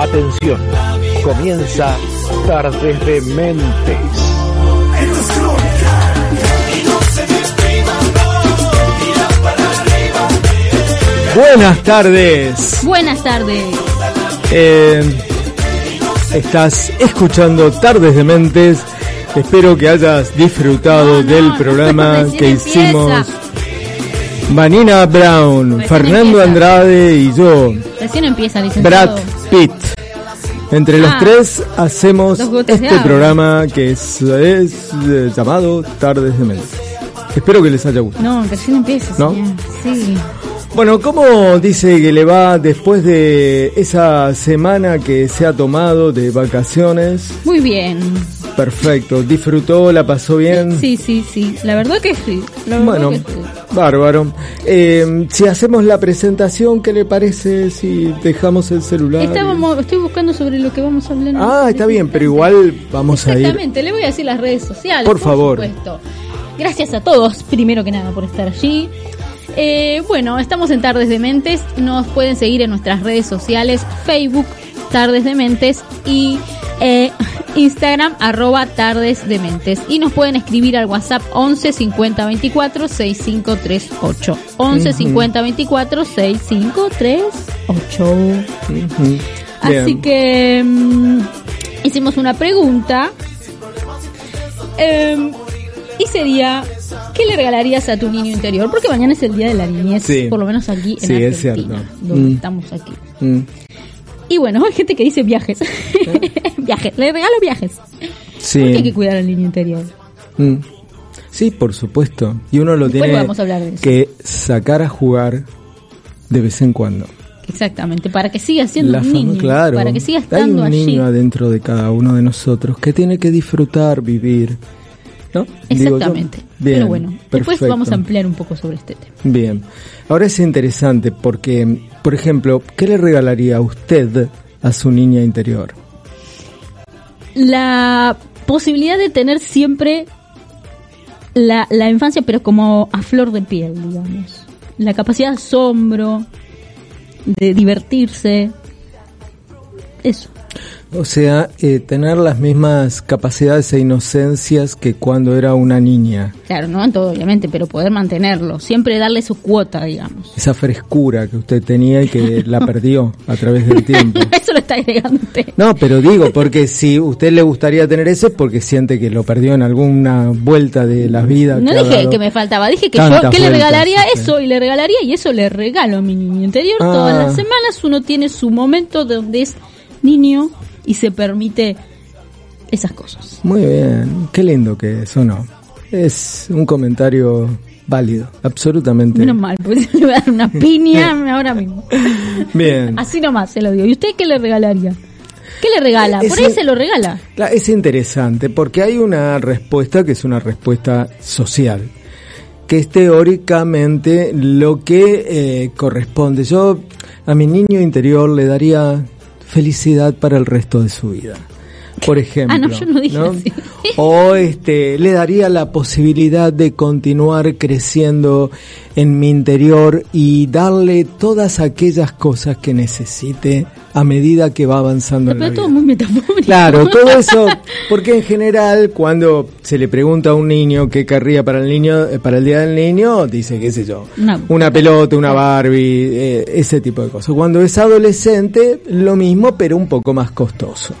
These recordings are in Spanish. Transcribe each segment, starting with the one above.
Atención, comienza Tardes de Mentes. Buenas tardes. Buenas tardes. Eh, estás escuchando Tardes de Mentes. Espero que hayas disfrutado No, no, del programa que empieza. hicimos Vanina Brown, Recién Fernando empieza. Andrade y yo, Recién empieza, licenciado. Brad Pitt. Entre los Ah, tres hacemos este programa que es, es, eh, llamado Tardes de Mentes. Espero que les haya gustado. No, recién empieza, ¿No? señor. Sí. Bueno, ¿cómo dice que le va después de esa semana que se ha tomado de vacaciones? Muy bien. Perfecto, disfrutó, la pasó bien. Sí, sí, sí. La verdad que sí. Verdad Bueno, que sí. bárbaro. Eh, si hacemos la presentación, ¿qué le parece si dejamos el celular? Estábamos, estoy buscando sobre lo que vamos a hablar. Ah, este está bien, pero igual vamos a ir. Exactamente, le voy a decir las redes sociales. Por favor. supuesto. Gracias a todos, primero que nada, por estar allí. Eh, bueno, estamos en Tardes de Mentes. Nos pueden seguir en nuestras redes sociales: Facebook, Tardes de Mentes y eh, Instagram, arroba Tardes de Mentes. Y nos pueden escribir al WhatsApp 11 50 24 6538. 11 50 24 6538. Ujú. Así Bien. que mm, hicimos una pregunta. Em, y sería, ¿qué le regalarías a tu niño interior? Porque mañana es el Día de la Niñez, Sí. por lo menos aquí en Sí, es Argentina, cierto. donde Mm. estamos aquí. Mm. Y bueno, hay gente que dice viajes. viajes, le regalo viajes. Sí. Porque hay que cuidar al niño interior. Mm. Sí, por supuesto. Y uno lo Después tiene vamos a de que sacar a jugar de vez en cuando. Exactamente, para que siga siendo La un niño. claro. Para que siga Hay estando un allí. niño adentro de cada uno de nosotros que tiene que disfrutar, vivir. Exactamente. Bien, Pero bueno, después vamos a ampliar un poco sobre este tema. Bien. Ahora es interesante porque, por ejemplo, ¿qué le regalaría usted a su niña interior? la posibilidad de tener siempre la, la infancia, pero como a flor de piel, digamos. La capacidad de asombro, de divertirse. Eso. O sea, eh, tener las mismas capacidades e inocencias que cuando era una niña. Claro, no en todo, obviamente, pero poder mantenerlo. Siempre darle su cuota, digamos. Esa frescura que usted tenía y que la perdió a través del tiempo. Eso lo está agregando usted. No, pero digo, porque si usted le gustaría tener ese es porque siente que lo perdió en alguna vuelta de la vida. No que dije que me faltaba, dije que yo que le regalaría eso y le regalaría y eso le regalo a mi niño interior. Ah. Todas las semanas uno tiene su momento donde es niño y se permite esas cosas. Muy bien, qué lindo que sonó. Es un comentario válido, absolutamente. Menos mal, porque le va a dar una piña ahora mismo. Bien. Así nomás se lo digo. ¿Y usted qué le regalaría? ¿Qué le regala? Por ahí se lo regala. Es interesante porque hay una respuesta que es una respuesta social, que es teóricamente lo que eh, corresponde. Yo a mi niño interior le daría felicidad para el resto de su vida. Por ejemplo, Ah, no, yo no dije así. o este le daría la posibilidad de continuar creciendo en mi interior y darle todas aquellas cosas que necesite a medida que va avanzando en la Pero vida. todo muy metafórico. Claro, todo eso, porque en general cuando se le pregunta a un niño qué querría para el niño, eh, para el día del niño, dice qué sé yo, Una- pelota, una Barbie, eh, ese tipo de cosas. Cuando es adolescente, lo mismo, pero un poco más costoso.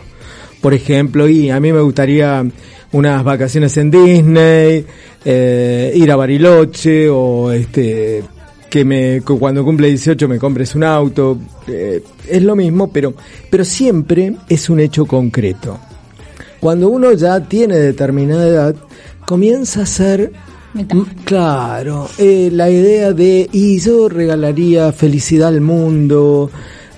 Por ejemplo, y a mí me gustaría unas vacaciones en Disney, eh, ir a Bariloche o este que me que cuando cumple 18 me compres un auto, eh, es lo mismo, pero pero siempre es un hecho concreto. Cuando uno ya tiene determinada edad, comienza a ser Claro, eh, la idea de, y yo regalaría felicidad al mundo,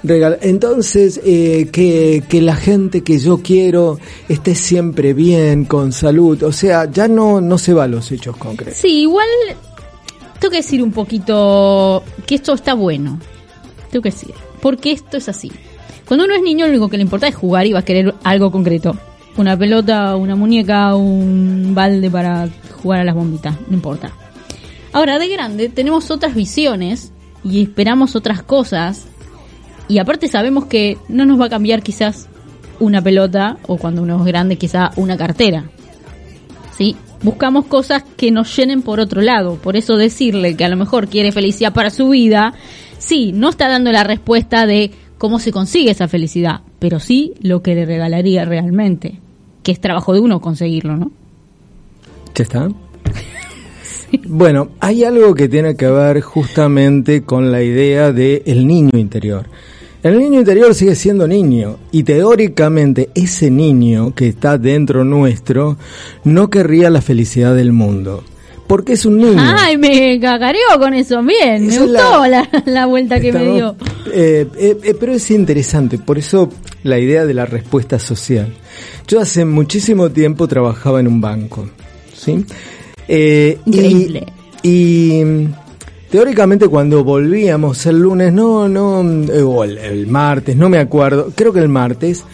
regal- entonces eh, que, que la gente que yo quiero esté siempre bien, con salud, o sea, ya no, no se va a los hechos concretos. Sí, igual tengo que decir un poquito que esto está bueno. Tengo que decir. Porque esto es así. Cuando uno es niño, lo único que le importa es jugar y va a querer algo concreto. Una pelota, una muñeca, un balde para jugar a las bombitas. No importa. Ahora, de grande, tenemos otras visiones y esperamos otras cosas. Y aparte sabemos que no nos va a cambiar quizás una pelota o cuando uno es grande quizá una cartera. ¿Sí? Buscamos cosas que nos llenen por otro lado. Por eso decirle que a lo mejor quiere felicidad para su vida, sí, no está dando la respuesta de cómo se consigue esa felicidad, pero sí lo que le regalaría realmente, que es trabajo de uno conseguirlo, ¿no? ¿Ya está? Bueno, hay algo que tiene que ver justamente con la idea del el niño interior. El niño interior sigue siendo niño y teóricamente ese niño que está dentro nuestro no querría la felicidad del mundo. Porque es un niño. Ay, me cacareó con eso. Bien, me gustó la, la, vuelta que me dio. Eh, eh, eh, pero es interesante, por eso la idea de la respuesta social. Yo hace muchísimo tiempo trabajaba en un banco. ¿sí? Eh, Increíble. Y, teóricamente cuando volvíamos el lunes, no, no, eh, o el, martes, no me acuerdo, creo que el martes,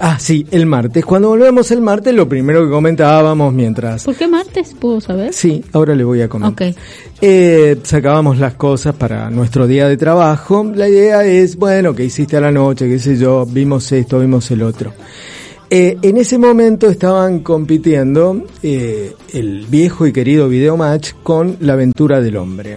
Ah, sí, el martes. Cuando volvemos el martes, lo primero que comentábamos mientras... ¿Por qué martes? ¿Puedo saber? Sí, ahora le voy a comentar. Eh, sacábamos las cosas para nuestro día de trabajo. La idea es, bueno, ¿qué hiciste a la noche? ¿Qué sé yo? Vimos esto, vimos el otro. Eh, en ese momento estaban compitiendo eh, el viejo y querido Videomatch con La aventura del hombre.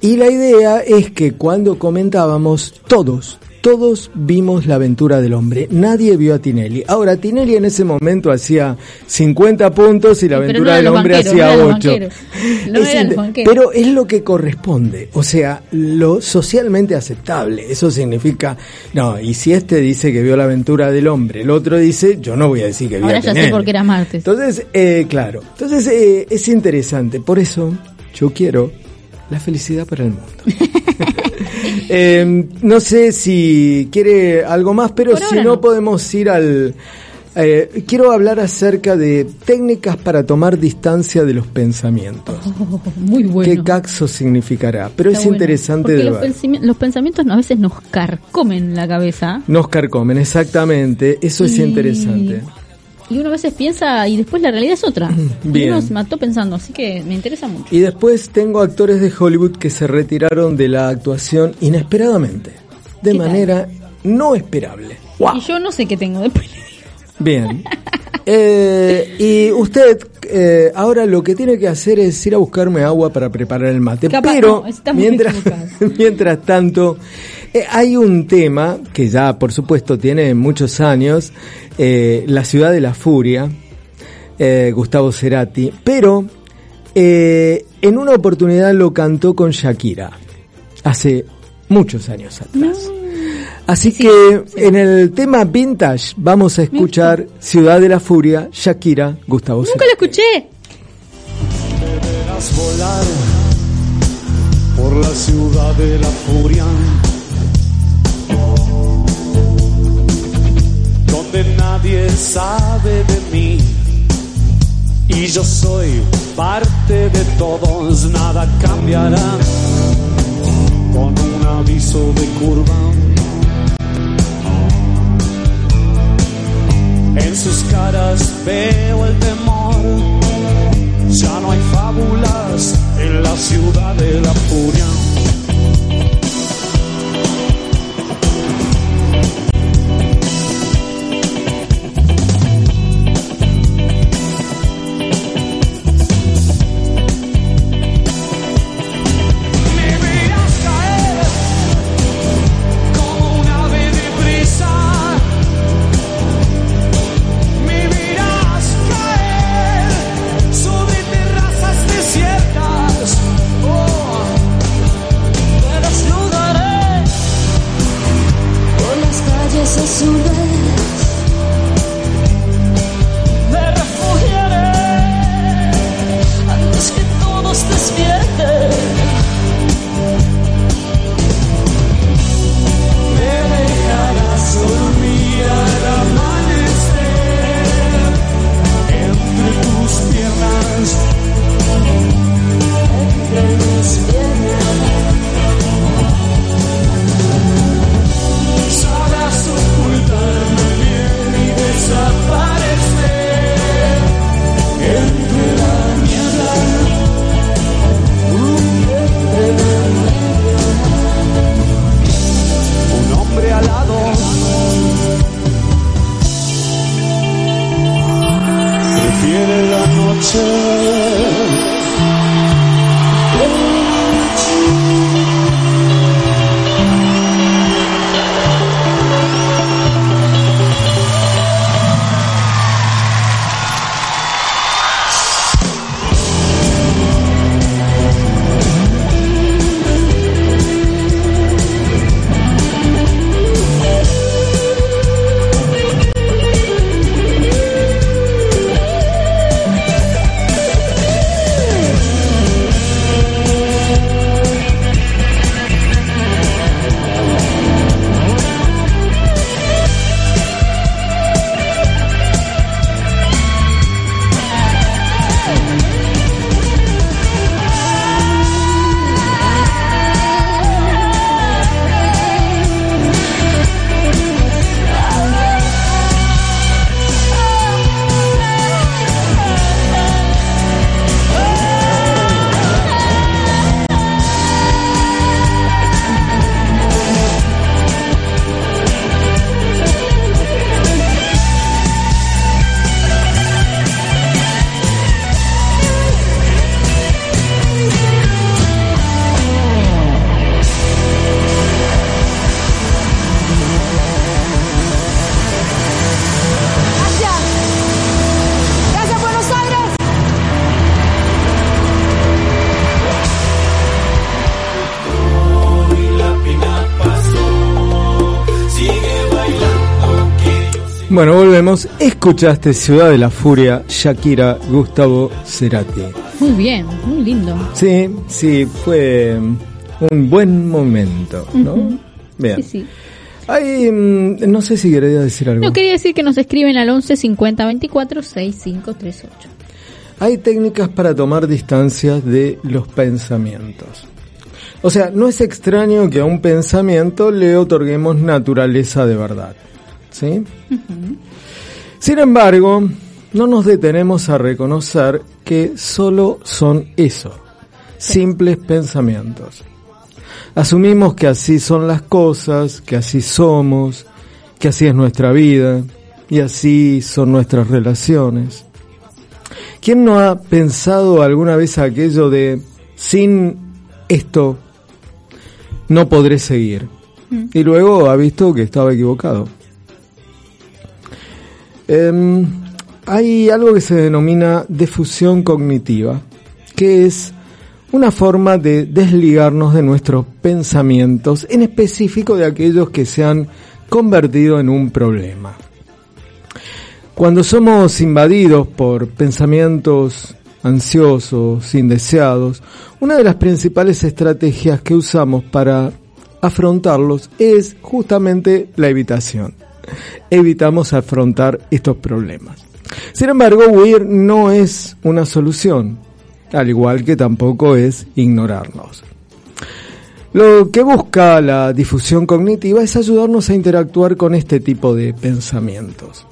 Y la idea es que cuando comentábamos, todos, todos vimos la aventura del hombre. Nadie vio a Tinelli. Ahora, Tinelli en ese momento hacía 50 puntos y la aventura del hombre hacía 8. pero es lo que corresponde. O sea, lo socialmente aceptable. Eso significa, no, y si este dice que vio la aventura del hombre, el otro dice, yo no voy a decir que vio Ahora ya sé por qué era martes. Entonces, eh, claro. Entonces, eh, es interesante. Por eso, yo quiero la felicidad para el mundo. eh, no sé si quiere algo más, pero si no, podemos ir al... Eh, quiero hablar acerca de técnicas para tomar distancia de los pensamientos. Oh, muy bueno. ¿Qué caxo significará? Pero es interesante de los, ver. los pensamientos a veces nos carcomen la cabeza. Nos carcomen, exactamente. Eso es interesante y uno a veces piensa y después la realidad es otra. Y uno se mató pensando, así que me interesa mucho. Y después tengo actores de Hollywood que se retiraron de la actuación inesperadamente, de manera no esperable. Y yo no sé qué tengo después. Bien. Eh, y usted eh, ahora lo que tiene que hacer es ir a buscarme agua para preparar el mate. Pero mientras, mientras tanto, hay un tema que ya por supuesto tiene muchos años, La ciudad de la furia, Gustavo Cerati, pero en una oportunidad lo cantó con Shakira, hace muchos años atrás. Así que en el tema vintage vamos a escuchar Ciudad de la Furia, Shakira, Gustavo Nunca lo escuché. Deberás volar por la ciudad de la furia, nadie sabe de mí y yo soy parte de todos, nada cambiará con un aviso de curva En sus caras veo el temor. Ya no hay fábulas en la ciudad de la furia. Escuchaste Ciudad de la Furia, Shakira, Gustavo Cerati. Muy bien, muy lindo. Sí, sí, fue un buen momento, ¿no? Bien. Sí, sí. Ay, mm, no sé si quería decir algo. No quería decir que nos escriben al 11 50 24 6538. Hay técnicas para tomar distancia de los pensamientos. O sea, no es extraño que a un pensamiento le otorguemos naturaleza de verdad. ¿Sí? Sin embargo, no nos detenemos a reconocer que solo son eso, simples pensamientos. Asumimos que así son las cosas, que así somos, que así es nuestra vida y así son nuestras relaciones. ¿Quién no ha pensado alguna vez aquello de sin esto no podré seguir? Y luego ha visto que estaba equivocado. Em, hay algo que se denomina defusión cognitiva, que es una forma de desligarnos de nuestros pensamientos, en específico de aquellos que se han convertido en un problema. Cuando somos invadidos por pensamientos ansiosos, indeseados, una de las principales estrategias que usamos para afrontarlos es justamente la evitación. Evitamos afrontar estos problemas. Sin embargo, huir no es una solución, al igual que tampoco es ignorarnos. Lo que busca la difusión cognitiva es ayudarnos a interactuar con este tipo de pensamientos.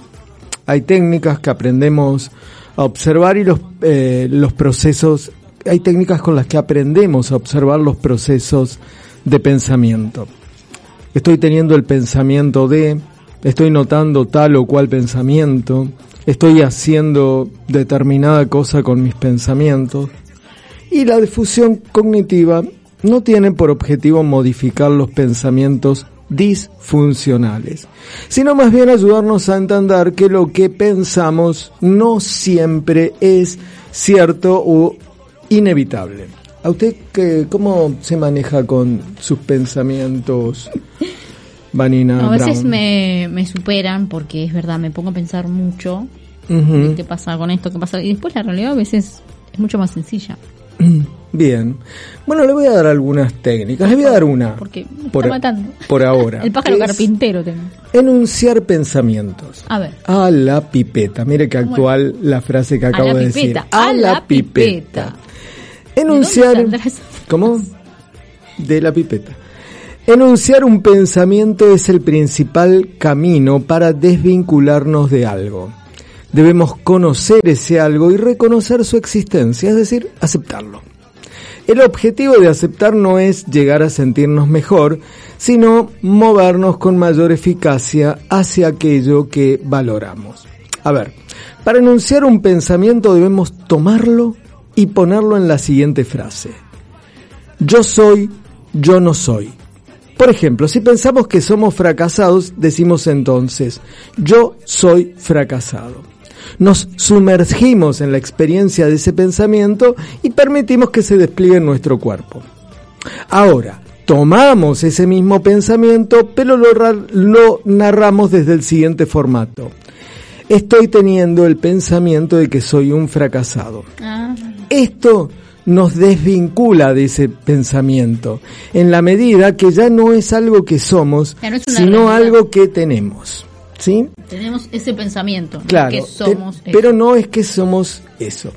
Hay técnicas que aprendemos a observar y los, eh, los procesos, hay técnicas con las que aprendemos a observar los procesos de pensamiento. Estoy teniendo el pensamiento de, estoy notando tal o cual pensamiento, estoy haciendo determinada cosa con mis pensamientos. Y la difusión cognitiva no tiene por objetivo modificar los pensamientos disfuncionales, sino más bien ayudarnos a entender que lo que pensamos no siempre es cierto o inevitable. ¿A usted qué, cómo se maneja con sus pensamientos, Vanina? No, a veces Brown? me, me superan porque es verdad, me pongo a pensar mucho qué pasa con esto, qué pasa. Y después la realidad a veces es mucho más sencilla. Bien. Bueno, le voy a dar algunas técnicas. Le voy a dar una. Porque me por, está matando. por ahora. El pájaro carpintero tengo. Enunciar pensamientos. A ver. A la pipeta. Mire que actual la frase que A acabo de decir. pipeta. A la pipeta. Enunciar. ¿De dónde saldrá esa frase? ¿Cómo? De la pipeta. Enunciar un pensamiento es el principal camino para desvincularnos de algo. Debemos conocer ese algo y reconocer su existencia, es decir, aceptarlo. El objetivo de aceptar no es llegar a sentirnos mejor, sino movernos con mayor eficacia hacia aquello que valoramos. A ver, para enunciar un pensamiento debemos tomarlo y ponerlo en la siguiente frase. Yo soy, yo no soy. Por ejemplo, si pensamos que somos fracasados, decimos entonces, yo soy fracasado. Nos sumergimos en la experiencia de ese pensamiento y permitimos que se despliegue en nuestro cuerpo. Ahora, tomamos ese mismo pensamiento, pero lo, ra- lo narramos desde el siguiente formato. Estoy teniendo el pensamiento de que soy un fracasado. Ah, Esto nos desvincula de ese pensamiento, en la medida que ya no es algo que somos, sino realidad. algo que tenemos. ¿Sí? tenemos ese pensamiento. Claro. Que somos. te- pero no es que somos eso.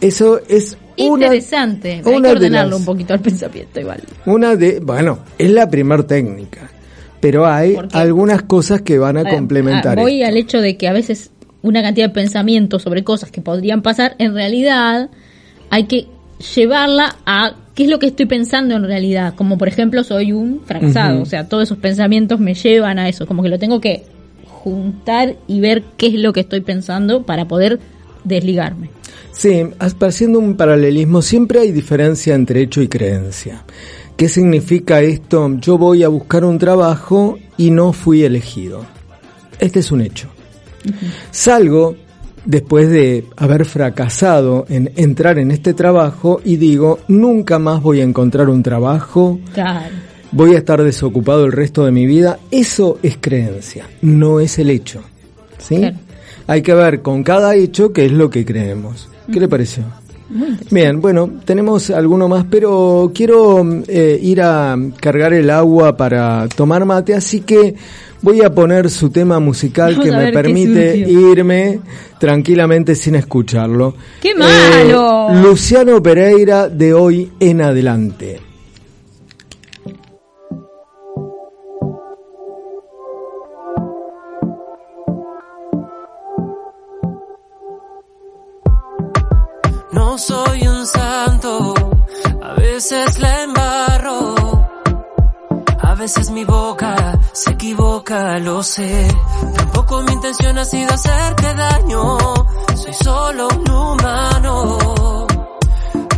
Eso es una, Interesante. Hay una que de ordenarlo las- un poquito al pensamiento igual. una de, bueno, es la primer técnica, pero hay algunas cosas que van a complementar. ah, voy esto. al hecho de que a veces una cantidad de pensamientos sobre cosas que podrían pasar, en realidad hay que llevarla a qué es lo que estoy pensando en realidad. Como por ejemplo, soy un fracasado. O sea, todos esos pensamientos me llevan a eso. Como que lo tengo que juntar y ver qué es lo que estoy pensando para poder desligarme. Sí, haciendo un paralelismo, siempre hay diferencia entre hecho y creencia. ¿Qué significa esto? Yo voy a buscar un trabajo y no fui elegido. Este es un hecho. Salgo después de haber fracasado en entrar en este trabajo y digo, nunca más voy a encontrar un trabajo, Claro. voy a estar desocupado el resto de mi vida. Eso es creencia, no es el hecho. ¿sí? Claro. Hay que ver con cada hecho qué es lo que creemos. ¿Qué le pareció? Muy. Bien, bueno, tenemos alguno más, pero quiero eh, ir a cargar el agua para tomar mate, así que voy a poner su tema musical Vamos que me permite irme tranquilamente sin escucharlo. ¡Qué malo! Eh, Luciano Pereira de hoy en adelante. No soy un santo, a veces la embarro. A veces mi boca se equivoca, lo sé. Tampoco mi intención ha sido hacerte daño. Soy solo un humano.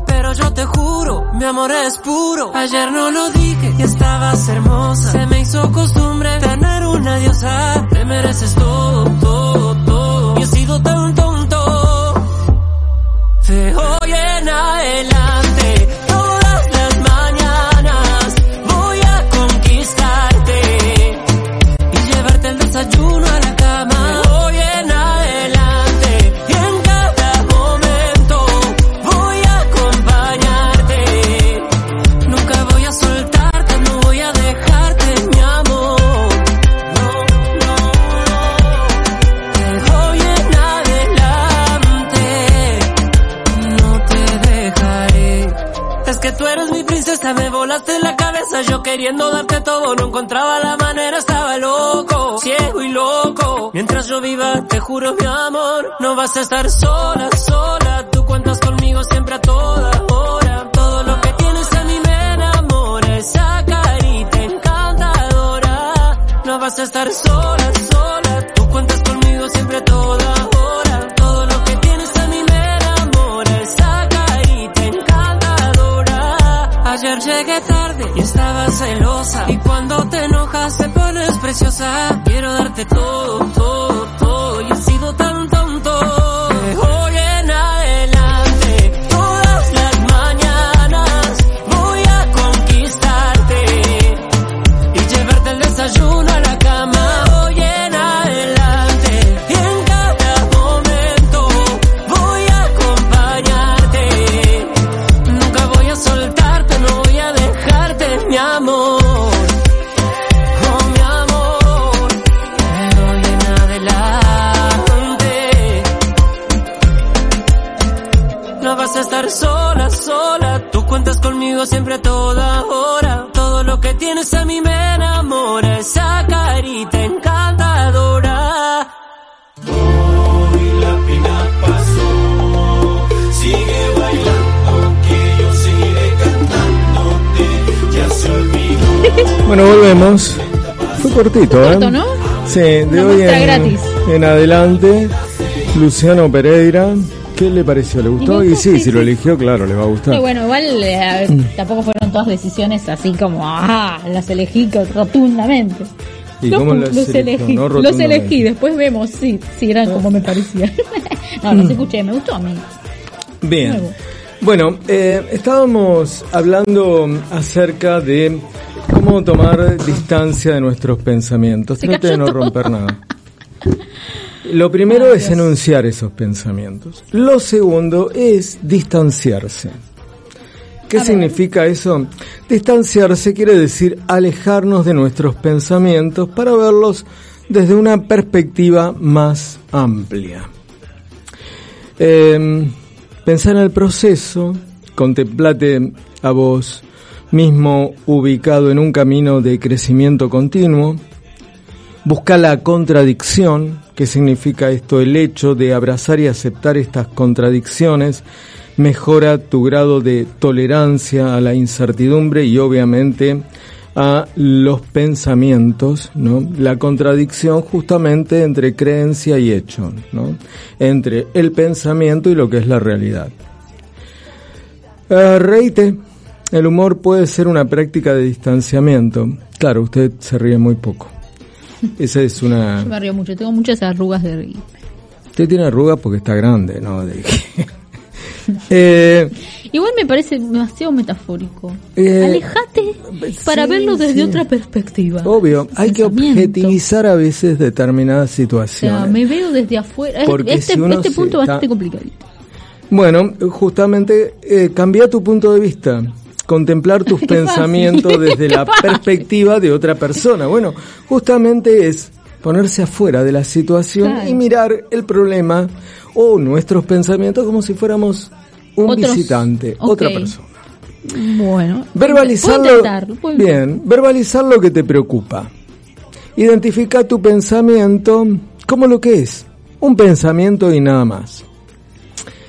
Pero yo te juro, mi amor es puro. Ayer no lo dije y estabas hermosa. Se me hizo costumbre tener una diosa. Te mereces todo, todo, todo. Y he sido tan tonto. De hoy en adelante, volaste en la cabeza, yo queriendo darte todo, no encontraba la manera, estaba loco, ciego y loco. Mientras yo viva, te juro mi amor, no vas a estar sola, sola, tú cuentas conmigo siempre a toda hora. Todo lo que tienes a mí me enamora, esa carita encantadora. No vas a estar sola, sola, tú cuentas conmigo siempre a toda hora. Llegué tarde y estaba celosa. Y cuando te enojas te pones preciosa. Quiero darte todo, todo. Conmigo siempre a toda hora. Todo lo que tienes a mí me enamora. Esa carita encantadora. Hoy la pena pasó, sigue bailando, que yo seguiré cantándote, ya se olvidó. Bueno, volvemos. Fue cortito, ¿eh? Corto, ¿no? Sí, de Una hoy en, gratis. en adelante, Luciano Pereira. ¿Qué le pareció? ¿Le gustó? Y gustó, sí, sí, si lo sí. eligió, claro, le va a gustar. Y bueno, igual eh, ver, tampoco fueron todas decisiones así como, ah, las elegí rotundamente. ¿Y Los cómo los elegí, No los elegí, después vemos si, si eran como me parecía. no, los escuché, me gustó a mí. Bien. Nuevo. Bueno, eh, estábamos hablando acerca de cómo tomar distancia de nuestros pensamientos. Trate de no romper nada. Lo primero Ay, es enunciar esos pensamientos. Lo segundo es distanciarse. ¿Qué A ver. significa eso? Distanciarse quiere decir alejarnos de nuestros pensamientos para verlos desde una perspectiva más amplia. Eh, pensar en el proceso, contemplate a vos mismo ubicado en un camino de crecimiento continuo, busca la contradicción, que significa esto, el hecho de abrazar y aceptar estas contradicciones, mejora tu grado de tolerancia a la incertidumbre y obviamente a los pensamientos, ¿no? La contradicción justamente entre creencia y hecho, ¿no? Entre el pensamiento y lo que es la realidad. Eh, reíte. El humor puede ser una práctica de distanciamiento. Claro, usted se ríe muy poco. Esa es una... Yo me río mucho, tengo muchas arrugas de reír. Usted tiene arrugas porque está grande, ¿no? Eh, Igual me parece demasiado metafórico. Eh, Alejate para sí, verlo desde sí. otra perspectiva. Obvio, hay que objetivizar a veces determinadas O sea, situaciones. me veo desde afuera. Es- Porque Este, si este punto está- bastante complicadito. Bueno, justamente eh, cambia tu punto de vista. Contemplar tus pensamientos desde la perspectiva de otra persona. Bueno, justamente es ponerse afuera de la situación Claro. y mirar el problema o nuestros pensamientos como si fuéramos un Otros- visitante, otra persona. Bueno. Intentarlo, puedo Bien, verbalizar lo que te preocupa. Identifica tu pensamiento como lo que es, un pensamiento y nada más.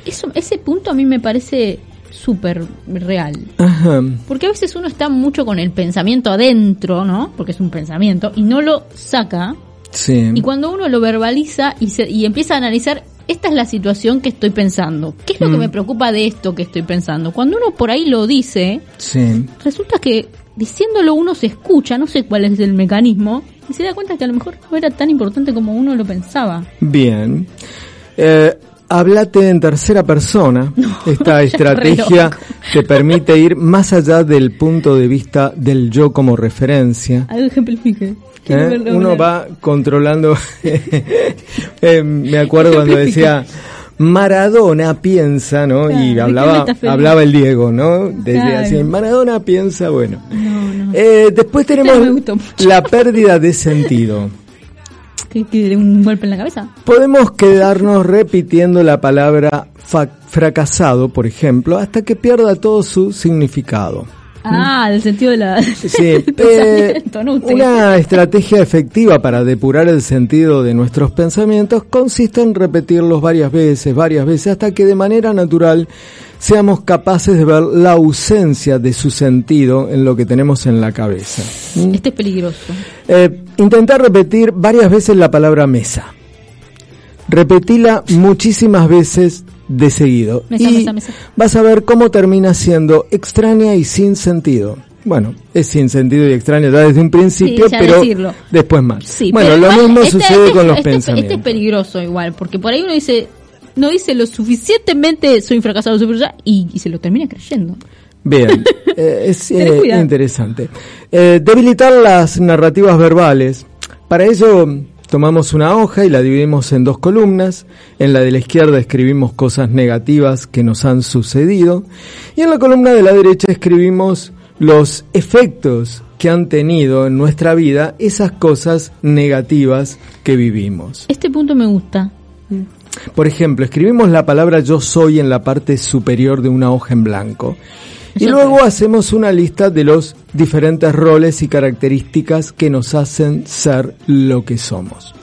Eso, ese punto a mí me parece súper real. Ajá. Porque a veces uno está mucho con el pensamiento adentro, ¿no? Porque es un pensamiento, y no lo saca. Sí. Y cuando uno lo verbaliza y, se, y empieza a analizar, esta es la situación que estoy pensando. ¿Qué es lo que Mm. me preocupa de esto que estoy pensando? Cuando uno por ahí lo dice, Sí. resulta que diciéndolo uno se escucha, no sé cuál es el mecanismo, y se da cuenta que a lo mejor no era tan importante como uno lo pensaba. Bien. Eh, háblate en tercera persona. Esta estrategia te permite ir más allá del punto de vista del yo como referencia. Algo ejemplifique. ¿eh? Uno va controlando. Eh, me acuerdo cuando decía Maradona piensa, ¿no? Claro, ¿de y hablaba, hablaba el Diego, ¿no? Decía Claro. así, Maradona piensa, bueno. No, no. Eh, después tenemos gustó mucho. la pérdida de sentido. ¿Que, que un golpe en la cabeza? Podemos quedarnos repitiendo la palabra fracasado, por ejemplo, hasta que pierda todo su significado. Ah, del sentido de la, Sí, eh, una estrategia efectiva para depurar el sentido de nuestros pensamientos consiste en repetirlos varias veces, varias veces, hasta que de manera natural seamos capaces de ver la ausencia de su sentido en lo que tenemos en la cabeza. ¿Mm? Este es peligroso. Eh, intentar repetir varias veces la palabra mesa. Repetila muchísimas veces de seguido. Mesa, y mesa, mesa. vas a ver cómo termina siendo extraña y sin sentido. Bueno, es sin sentido y extraña ya desde un principio, Sí, ya pero decirlo. después más. Sí, bueno, lo igual mismo este- sucede este- con los este- pensamientos. Este es peligroso igual, porque por ahí uno dice, no dice lo suficientemente soy un fracasado soy fracasado", y, y se lo termina creyendo. Bien, eh, es eh, interesante. Eh, debilitar las narrativas verbales. Para ello tomamos una hoja y la dividimos en dos columnas. En la de la izquierda escribimos cosas negativas que nos han sucedido y en la columna de la derecha escribimos los efectos que han tenido en nuestra vida esas cosas negativas que vivimos. Este punto me gusta. Por ejemplo, escribimos la palabra yo soy en la parte superior de una hoja en blanco. Y luego hacemos una lista de los diferentes roles y características que nos hacen ser lo que somos.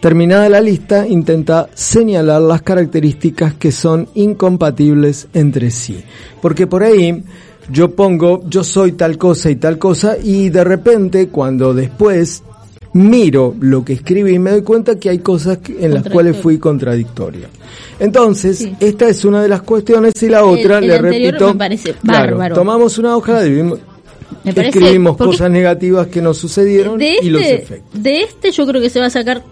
Terminada la lista, intenta señalar las características que son incompatibles entre sí. Porque por ahí yo pongo yo soy tal cosa y tal cosa y de repente cuando después miro lo que escribí me doy cuenta que hay cosas que- en las cuales fui contradictorio. Entonces, Sí. esta es una de las cuestiones y la otra, el le anterior repito, me parece claro, bárbaro. tomamos una hoja, dividimos, parece- escribimos cosas negativas que nos sucedieron de y los este, efectos. de este yo creo que se va a sacar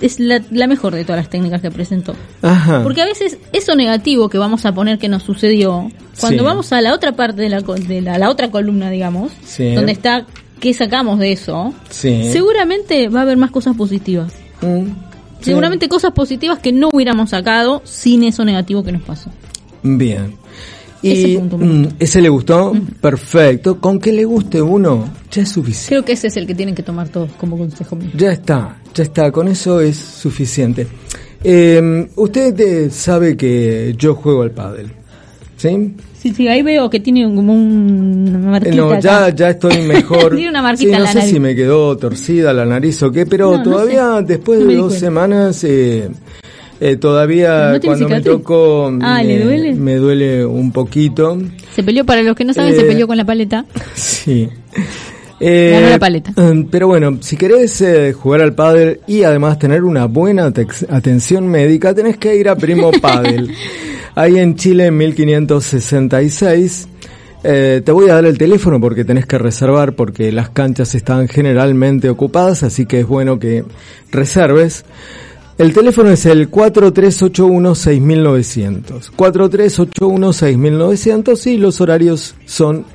es la, la mejor de todas las técnicas que presentó. Ajá. Porque a veces eso negativo que vamos a poner que nos sucedió, cuando Sí. vamos a la otra parte de la, de la, la otra columna, digamos, Sí. donde está qué sacamos de eso, Sí. seguramente va a haber más cosas positivas. Mm, sí. Seguramente cosas positivas que no hubiéramos sacado sin eso negativo que nos pasó. Bien. Y Ese punto mm, ese le gustó, perfecto. Con que le guste uno, ya es suficiente. Creo que ese es el que tienen que tomar todos como consejo mío. Ya está, ya está, con eso es suficiente. Eh, usted eh, sabe que yo juego al pádel, ¿sí? Sí, sí, ahí veo que tiene como un- una Eh, marquita. No, ya, acá. ya estoy mejor. Tiene una marquita Sí, en no la sé nariz. si me quedó torcida la nariz o qué, pero No, no todavía sé. después de dos semanas, eh, eh, todavía no cuando me tocó Ah, ¿le me- duele? me duele un poquito. Se peleó, para los que no saben, Eh, se peleó con la paleta. Sí. Eh, Ganó la paleta. mm, Pero bueno, si querés eh, jugar al pádel y además tener una buena atención médica, tenés que ir a Primo Pádel. Ahí en Chile en 1566. Eh, te voy a dar el teléfono porque tenés que reservar porque las canchas están generalmente ocupadas, así que es bueno que reserves. El teléfono es el 4381-6900. 4381-6900 y los horarios son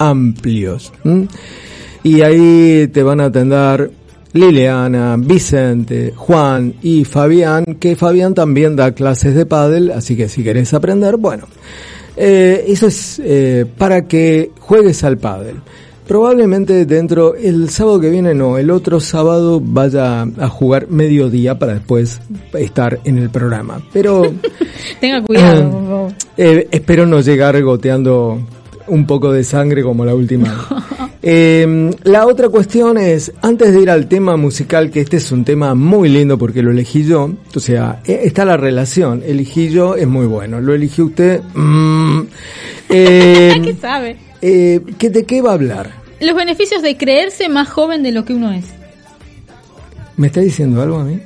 amplios. ¿m? Y ahí te van a atender Liliana, Vicente, Juan y Fabián, que Fabián también da clases de pádel, así que si querés aprender, bueno, eh, eso es eh, para que juegues al pádel. Probablemente dentro, el sábado que viene no, el otro sábado vaya a jugar mediodía para después estar en el programa. Pero Tenga cuidado, por favor. eh, espero no llegar goteando un poco de sangre como la última. Eh, la otra cuestión es, antes de ir al tema musical, que este es un tema muy lindo porque lo elegí yo, o sea, eh, está la relación, elegí yo, es muy bueno, lo eligió usted, mm, eh, ¿Qué sabe? eh, ¿qué- ¿de qué va a hablar? Los beneficios de creerse más joven de lo que uno es. ¿Me está diciendo algo a mí?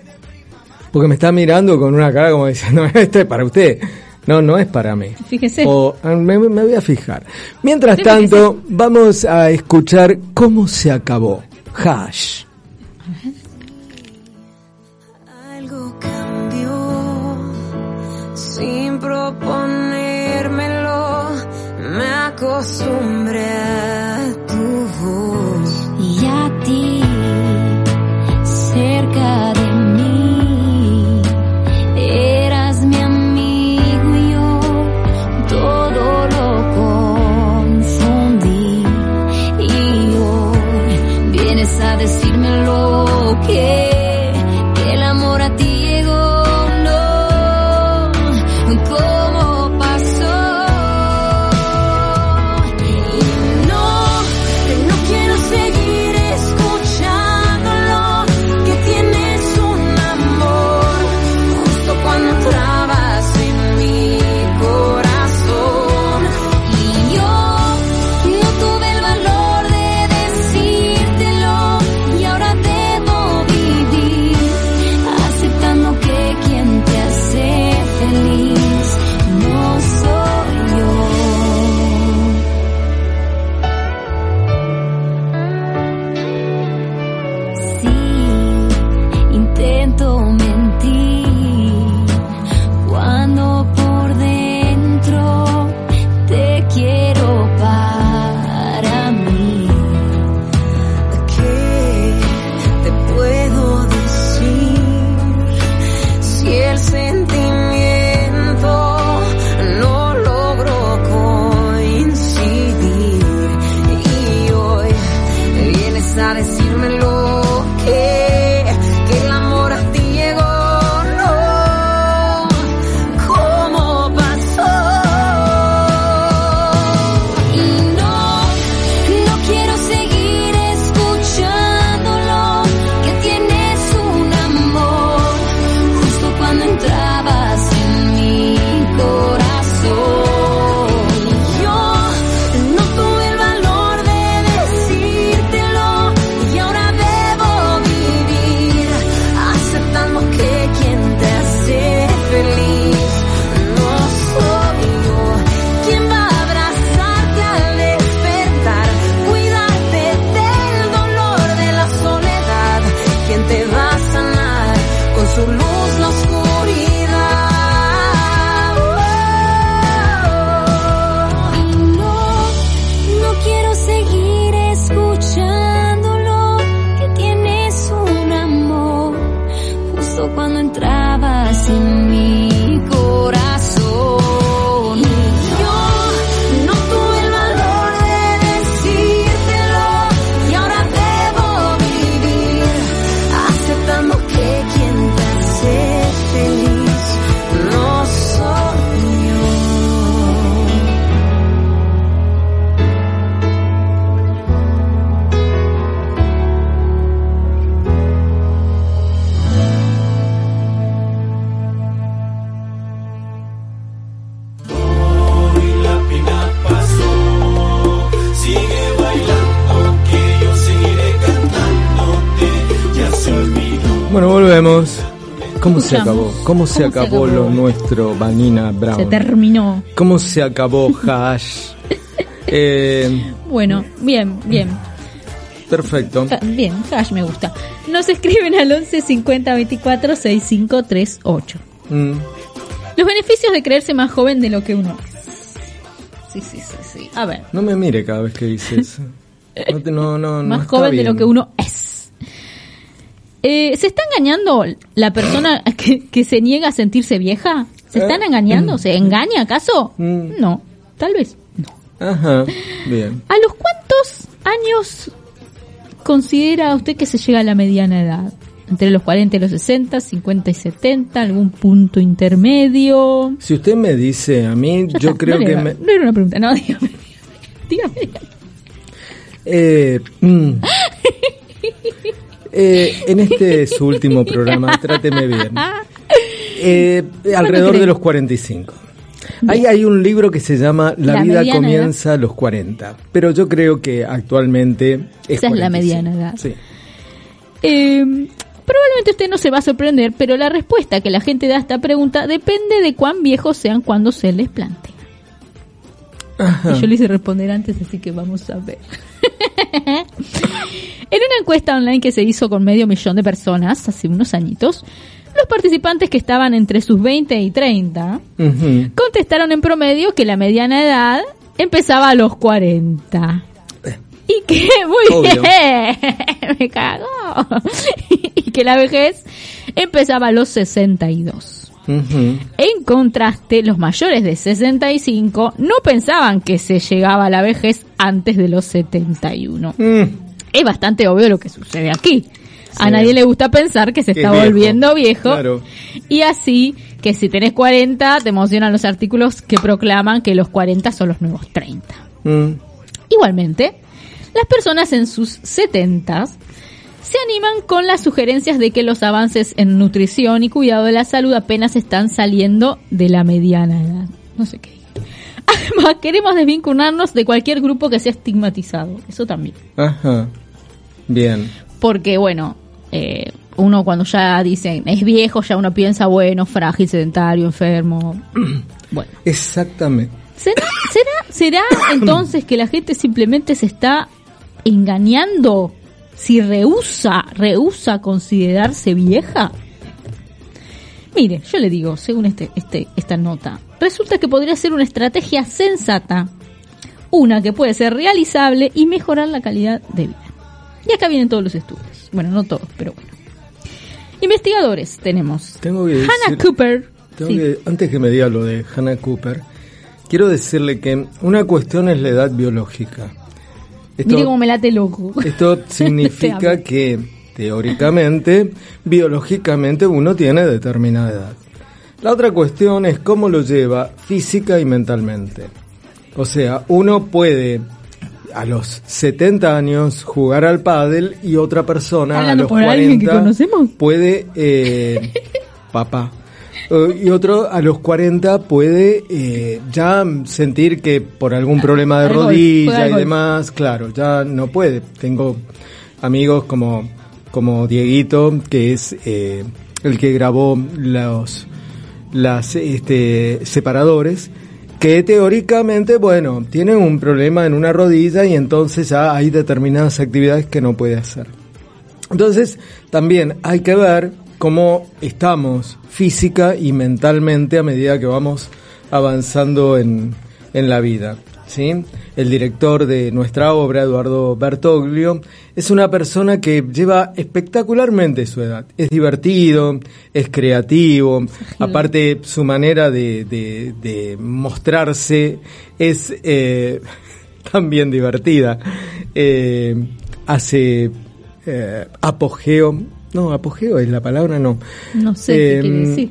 Porque me está mirando con una cara como diciendo, esto es para usted. No, no es para mí. Fíjese. O, ah, me, me voy a fijar. Mientras Sí, tanto, vamos a escuchar cómo se acabó. Hash. Algo cambió sin proponérmelo. Me acostumbré a tu voz ¿Cómo se ¿Cómo se acabó lo nuestro, Vanina Brown? Se terminó. ¿Cómo se acabó Hash? Eh, Bueno, bien, bien. Perfecto. Bien, Hash me gusta. Nos escriben al 11 50 24 65 38. Mm, Los beneficios de creerse más joven de lo que uno es. Sí, sí, sí, sí. A ver, no me mire cada vez que dice eso. No, te- no, no, más joven de lo que uno es. Eh, ¿Se está engañando la persona que, que se niega a sentirse vieja? ¿Se están Eh, engañando? ¿Se engaña acaso? Mm. No, tal vez no. Ajá, bien. ¿A los cuántos años considera usted que se llega a la mediana edad? ¿Entre los 40 y los 60, 50 y 70? ¿Algún punto intermedio? Si usted me dice a mí, yo está, creo no, que me, no era una pregunta, no, dígame. Dígame, dígame. Eh, mm. Eh, en este su último programa, tráteme bien. Eh, alrededor de los 45. Ahí hay un libro que se llama La, La vida mediana comienza a los 40, pero yo creo que actualmente es Esa es la 45. mediana edad. Sí. Eh, probablemente usted no se va a sorprender, pero la respuesta que la gente da a esta pregunta depende de cuán viejos sean cuando se les plantea. Y yo le hice responder antes, así que vamos a ver. en una encuesta online que se hizo con medio millón de personas hace unos añitos, los participantes que estaban entre sus 20 y 30 Ujú. contestaron en promedio que la mediana edad empezaba a los 40. Y que, muy Obvio. bien, me cago. y que la vejez empezaba a los 62. En contraste, los mayores de 65 no pensaban que se llegaba a la vejez antes de los 71. Mm, Es bastante obvio lo que sucede aquí. A nadie le gusta pensar que se está viejo. volviendo viejo. Claro. Y así que si tenés 40, te emocionan los artículos que proclaman que los 40 son los nuevos 30. mm. Igualmente, las personas en sus 70 se animan con las sugerencias de que los avances en nutrición y cuidado de la salud apenas están saliendo de la mediana edad. No sé qué. Además, queremos desvincularnos de cualquier grupo que sea estigmatizado. Eso también. Ajá. Bien. Porque, bueno, eh, uno cuando ya dicen es viejo, ya uno piensa, bueno, frágil, sedentario, enfermo. bueno. Exactamente. ¿Será, será, será entonces que la gente simplemente se está engañando si rehúsa, rehúsa considerarse vieja? Mire, yo le digo, según este, este, esta nota, resulta que podría ser una estrategia sensata, una que puede ser realizable y mejorar la calidad de vida. Y acá vienen todos los estudios. Bueno, no todos, pero bueno. Investigadores tenemos. Tengo que Hannah decir- Cooper. Tengo Sí. que- antes que me diga lo de Hannah Cooper, quiero decirle que una cuestión es la edad biológica. Esto, Mire cómo me late loco. esto significa que teóricamente, biológicamente uno tiene determinada edad. La otra cuestión es cómo lo lleva física y mentalmente. O sea, uno puede a los 70 años jugar al pádel y otra persona a los por 40 alguien que conocemos. puede eh, papá y otro a los 40 puede eh, ya sentir que por algún problema de rodilla y demás, claro, ya no puede. Tengo amigos como como Dieguito que es eh, el que grabó los las este separadores que teóricamente, bueno, tienen un problema en una rodilla y entonces ya hay determinadas actividades que no puede hacer. Entonces, también hay que ver cómo estamos física y mentalmente a medida que vamos avanzando en, en la vida. ¿sí? El director de nuestra obra, Eduardo Bertoglio, es una persona que lleva espectacularmente su edad. Es divertido, es creativo, aparte su manera de, de- de mostrarse es eh, también divertida. Eh, hace eh, apogeo, no, apogeo es la palabra, no. No sé qué quiere decir.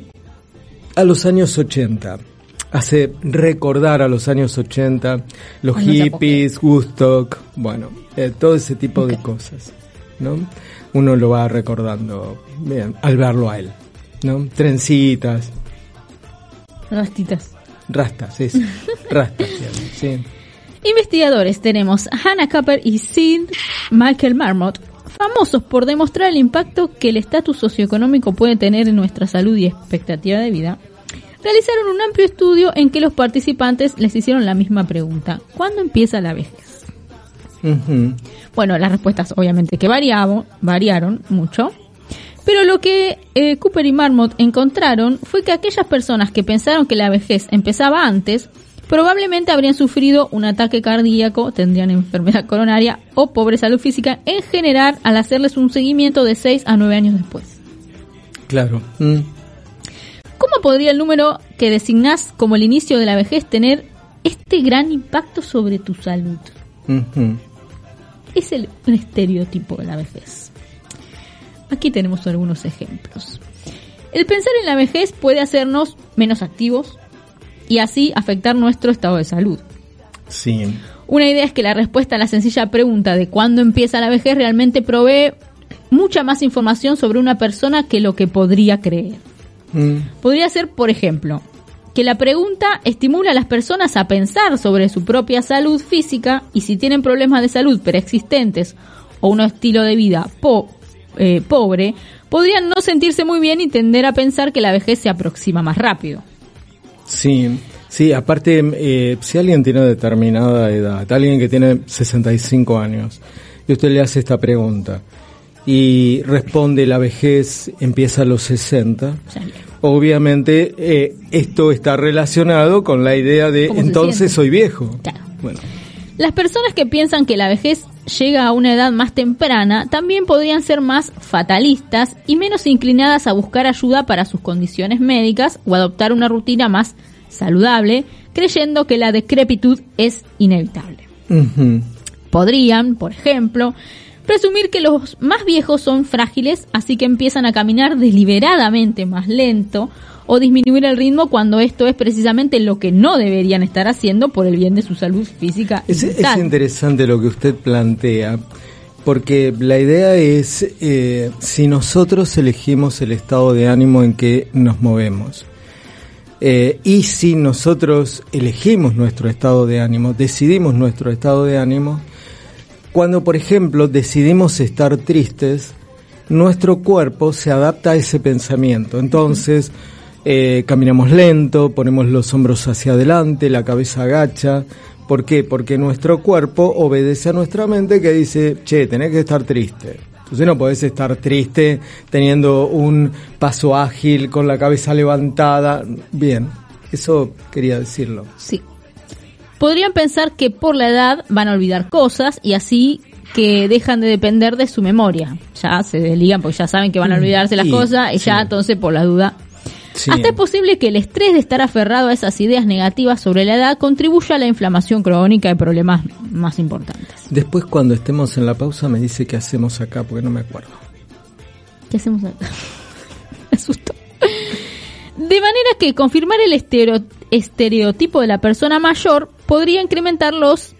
A los años 80. Hace recordar a los años 80, los hippies, Woodstock, bueno, eh, todo ese tipo de cosas, ¿no? Uno lo va recordando, bien, al verlo a él, ¿no? Trencitas, Rastitas. rastas, eso, rastas, sí. Investigadores tenemos a Hannah Cooper y Sid Michael Marmot, famosos por demostrar el impacto que el estatus socioeconómico puede tener en nuestra salud y expectativa de vida. Realizaron un amplio estudio en que los participantes les hicieron la misma pregunta. ¿Cuándo empieza la vejez? Bueno, las respuestas obviamente que variaban, variaron mucho. Pero lo que eh, Cooper y Marmot encontraron fue que aquellas personas que pensaron que la vejez empezaba antes, probablemente habrían sufrido un ataque cardíaco, tendrían enfermedad coronaria o pobre salud física en general al hacerles un seguimiento de 6 a 9 años después. Claro. Mm. ¿Cómo podría el número que designás como el inicio de la vejez tener este gran impacto sobre tu salud? Es el un estereotipo de la vejez. Aquí tenemos algunos ejemplos. El pensar en la vejez puede hacernos menos activos y así afectar nuestro estado de salud. Sí. Una idea es que la respuesta a la sencilla pregunta de cuándo empieza la vejez realmente provee mucha más información sobre una persona que lo que podría creer. Mm. Podría ser, por ejemplo, que la pregunta estimula a las personas a pensar sobre su propia salud física y si tienen problemas de salud preexistentes o un estilo de vida po- eh, pobre, podrían no sentirse muy bien y tender a pensar que la vejez se aproxima más rápido. Sí, sí, aparte, eh, si alguien tiene determinada edad, alguien que tiene 65 años, y usted le hace esta pregunta, y responde la vejez empieza a los 60, O sea, obviamente eh, esto está relacionado con la idea de ¿Cómo se entonces soy viejo. Claro. Bueno, Las personas que piensan que la vejez llega a una edad más temprana también podrían ser más fatalistas y menos inclinadas a buscar ayuda para sus condiciones médicas o adoptar una rutina más saludable, creyendo que la decrepitud es inevitable. Podrían, por ejemplo, presumir que los más viejos son frágiles, así que empiezan a caminar deliberadamente más lento o disminuir el ritmo cuando esto es precisamente lo que no deberían estar haciendo por el bien de su salud física. y Es, es mental. interesante lo que usted plantea, porque la idea es eh, si nosotros elegimos el estado de ánimo en que nos movemos. Eh, y si nosotros elegimos nuestro estado de ánimo, decidimos nuestro estado de ánimo, cuando por ejemplo decidimos estar tristes, nuestro cuerpo se adapta a ese pensamiento. Entonces, eh, caminamos lento, ponemos los hombros hacia adelante, la cabeza agacha. ¿Por qué? Porque nuestro cuerpo obedece a nuestra mente que dice, che, tenés que estar triste. Entonces no podés estar triste teniendo un paso ágil, con la cabeza levantada. Bien, eso quería decirlo. Sí. Podrían pensar que por la edad van a olvidar cosas y así que dejan de depender de su memoria. Ya se desligan porque ya saben que van a olvidarse las cosas y ya sí. entonces por la duda. Sí. Hasta es posible que el estrés de estar aferrado a esas ideas negativas sobre la edad contribuya a la inflamación crónica y problemas más importantes. Después cuando estemos en la pausa me dice qué hacemos acá, porque no me acuerdo. ¿Qué hacemos acá? Me asustó. De manera que confirmar el estereo- estereotipo de la persona mayor podría incrementar los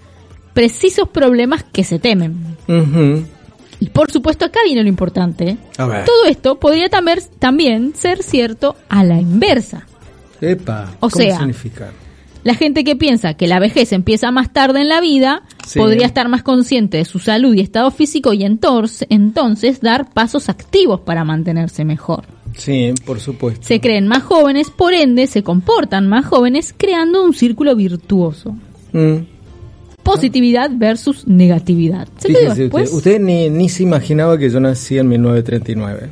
precisos problemas que se temen. Ujú. Y por supuesto acá viene lo importante. ¿eh? A ver. Todo esto podría también, también ser cierto a la inversa. Epa, O ¿cómo sea, significa? La gente que piensa que la vejez empieza más tarde en la vida Sí. podría estar más consciente de su salud y estado físico y entonces, entonces dar pasos activos para mantenerse mejor. Sí, por supuesto. Se creen más jóvenes, por ende se comportan más jóvenes, creando un círculo virtuoso. Mm. Positividad versus negatividad. ¿Se lo digo Fíjese después? usted, usted ni, ni se imaginaba que yo nací en 1939.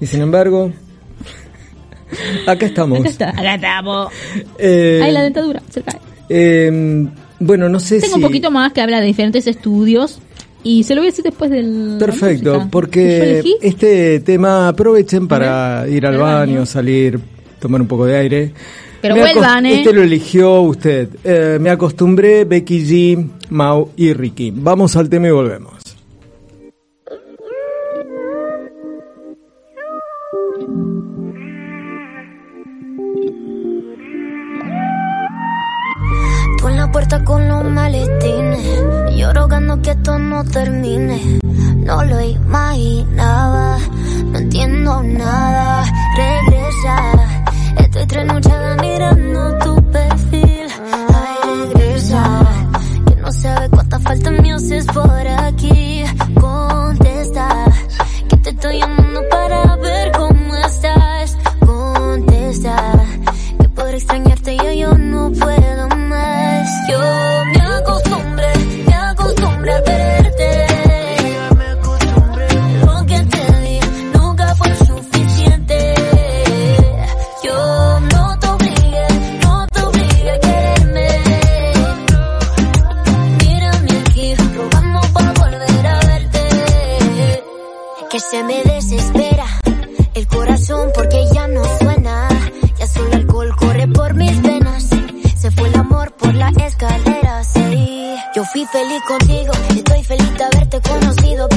Y sin embargo, acá estamos. Acá está, acá estamos. Eh, Ahí la dentadura, se cae. eh, bueno, no sé Tengo si... un poquito más que habla de diferentes estudios y se lo voy a decir después del. Perfecto. Yo porque este tema aprovechen para ir al al baño, baño. salir, tomar un poco de aire. Pero Me vuelvan, ¿eh? Este lo eligió usted. Eh, me acostumbré, Becky G, Mau y Ricky. Vamos al tema y volvemos. Tú en la puerta con los maletines. Yo rogando que esto no termine. No lo imaginaba. No entiendo nada. Regresa. Estoy trasnochada mirando tu perfil. Ay, regresa. Que no sabe cuánta falta me haces por aquí. Contesta. Que te estoy llamando para ver cómo estás. Contesta. Que podré extrañarte yo, yo no puedo más. Yo Se me desespera el corazón porque ya no suena. Ya solo alcohol corre por mis venas. Se fue el amor por la escalera, sí. Yo fui feliz contigo, estoy feliz de haberte conocido.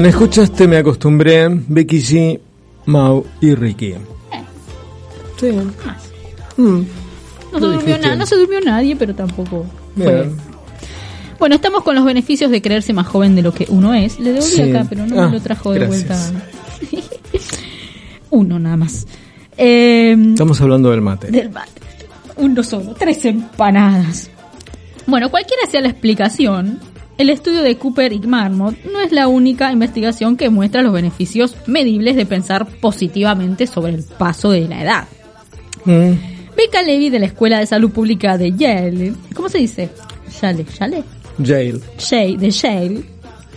Bien, escuchaste, me acostumbré. Becky G, Mau y Ricky. Sí. Mm, No se, durmió dijiste. na- no se durmió nadie, pero tampoco fue. Bueno, estamos con los beneficios de creerse más joven de lo que uno es. Le devolví Sí. acá, pero no Ah, me lo trajo de gracias. vuelta. uno nada más. Eh, Estamos hablando del mate. del mate. Uno solo, tres empanadas. Bueno, cualquiera sea la explicación, el estudio de Cooper y Marmot no es la única investigación que muestra los beneficios medibles de pensar positivamente sobre el paso de la edad. Mm, Becca Levy de la Escuela de Salud Pública de Yale, ¿cómo se dice? Yale, Yale, Jail. Yale, de Yale.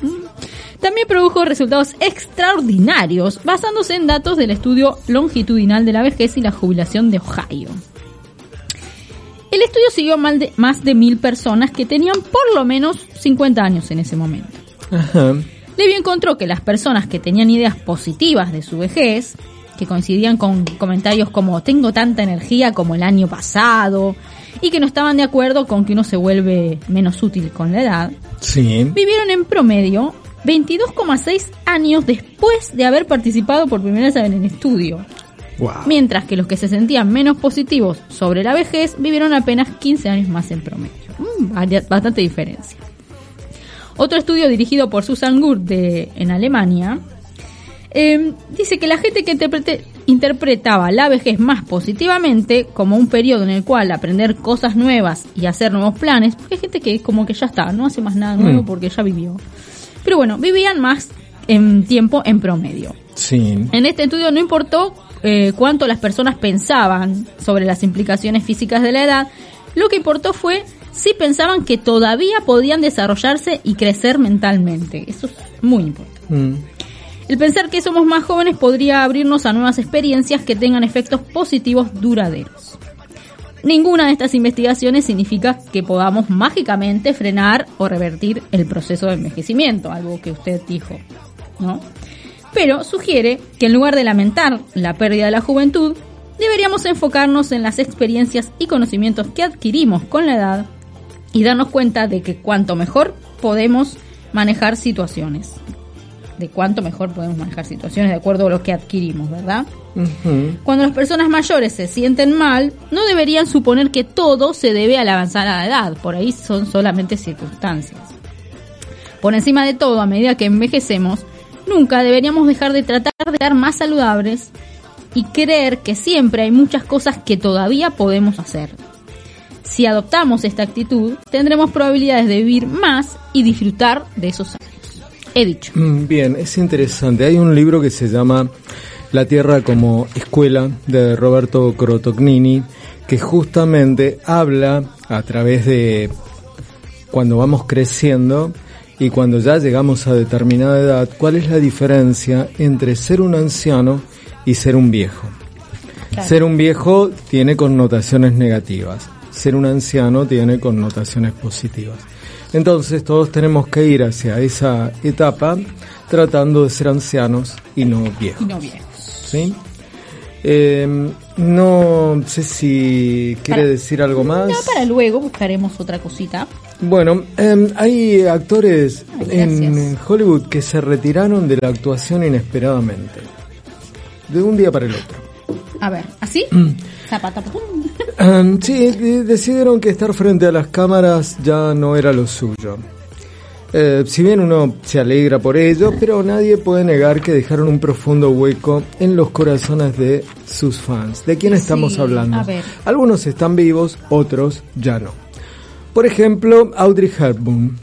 Mm. También produjo resultados extraordinarios basándose en datos del estudio longitudinal de la vejez y la jubilación de Ohio. El estudio siguió mal de- más de mil personas que tenían por lo menos 50 años en ese momento. Ajá. Levy encontró que las personas que tenían ideas positivas de su vejez, que coincidían con comentarios como tengo tanta energía como el año pasado, y que no estaban de acuerdo con que uno se vuelve menos útil con la edad, Sí. vivieron en promedio 22,6 años después de haber participado por primera vez en el estudio, Wow. mientras que los que se sentían menos positivos sobre la vejez vivieron apenas 15 años más en promedio. Mm, bastante diferencia. Otro estudio dirigido por Susan Gurt de, en Alemania eh, dice que la gente que interprete- interpretaba la vejez más positivamente como un periodo en el cual aprender cosas nuevas y hacer nuevos planes, porque hay gente que como que ya está, no hace más nada nuevo Mm. porque ya vivió. Pero bueno, vivían más en tiempo en promedio. Sí. En este estudio no importó eh, cuánto las personas pensaban sobre las implicaciones físicas de la edad, lo que importó fue si pensaban que todavía podían desarrollarse y crecer mentalmente. Eso es muy importante. Mm, El pensar que somos más jóvenes podría abrirnos a nuevas experiencias que tengan efectos positivos duraderos. Ninguna de estas investigaciones significa que podamos mágicamente frenar o revertir el proceso de envejecimiento, algo que usted dijo, ¿no? Pero sugiere que en lugar de lamentar la pérdida de la juventud, deberíamos enfocarnos en las experiencias y conocimientos que adquirimos con la edad y darnos cuenta de que cuanto mejor podemos manejar situaciones. De cuánto mejor podemos manejar situaciones de acuerdo a lo que adquirimos, ¿verdad? Cuando las personas mayores se sienten mal, no deberían suponer que todo se debe a la avanzada edad, por ahí son solamente circunstancias. Por encima de todo, a medida que envejecemos, nunca deberíamos dejar de tratar de estar más saludables y creer que siempre hay muchas cosas que todavía podemos hacer. Si adoptamos esta actitud, tendremos probabilidades de vivir más y disfrutar de esos años. He dicho. Mm, Bien, es interesante. Hay un libro que se llama La Tierra como Escuela de Roberto Crotognini que justamente habla a través de cuando vamos creciendo y cuando ya llegamos a determinada edad, cuál es la diferencia entre ser un anciano y ser un viejo. Ser un viejo tiene connotaciones negativas, ser un anciano tiene connotaciones positivas. Entonces todos tenemos que ir hacia esa etapa tratando de ser ancianos y no viejos. Y no viejos. ¿sí? Eh, no sé si quiere Para- decir algo más. No, para luego buscaremos otra cosita. Bueno, eh, hay actores Ay, en. Hollywood que se retiraron de la actuación inesperadamente. De un día para el otro. A ver, ¿así? Mm. Zapata, pum. Um, sí, de- decidieron que estar frente a las cámaras ya no era lo suyo. Eh, si bien uno se alegra por ello, pero nadie puede negar que dejaron un profundo hueco en los corazones de sus fans. ¿De quién estamos Sí, hablando? Algunos están vivos, otros ya no. Por ejemplo, Audrey Hepburn.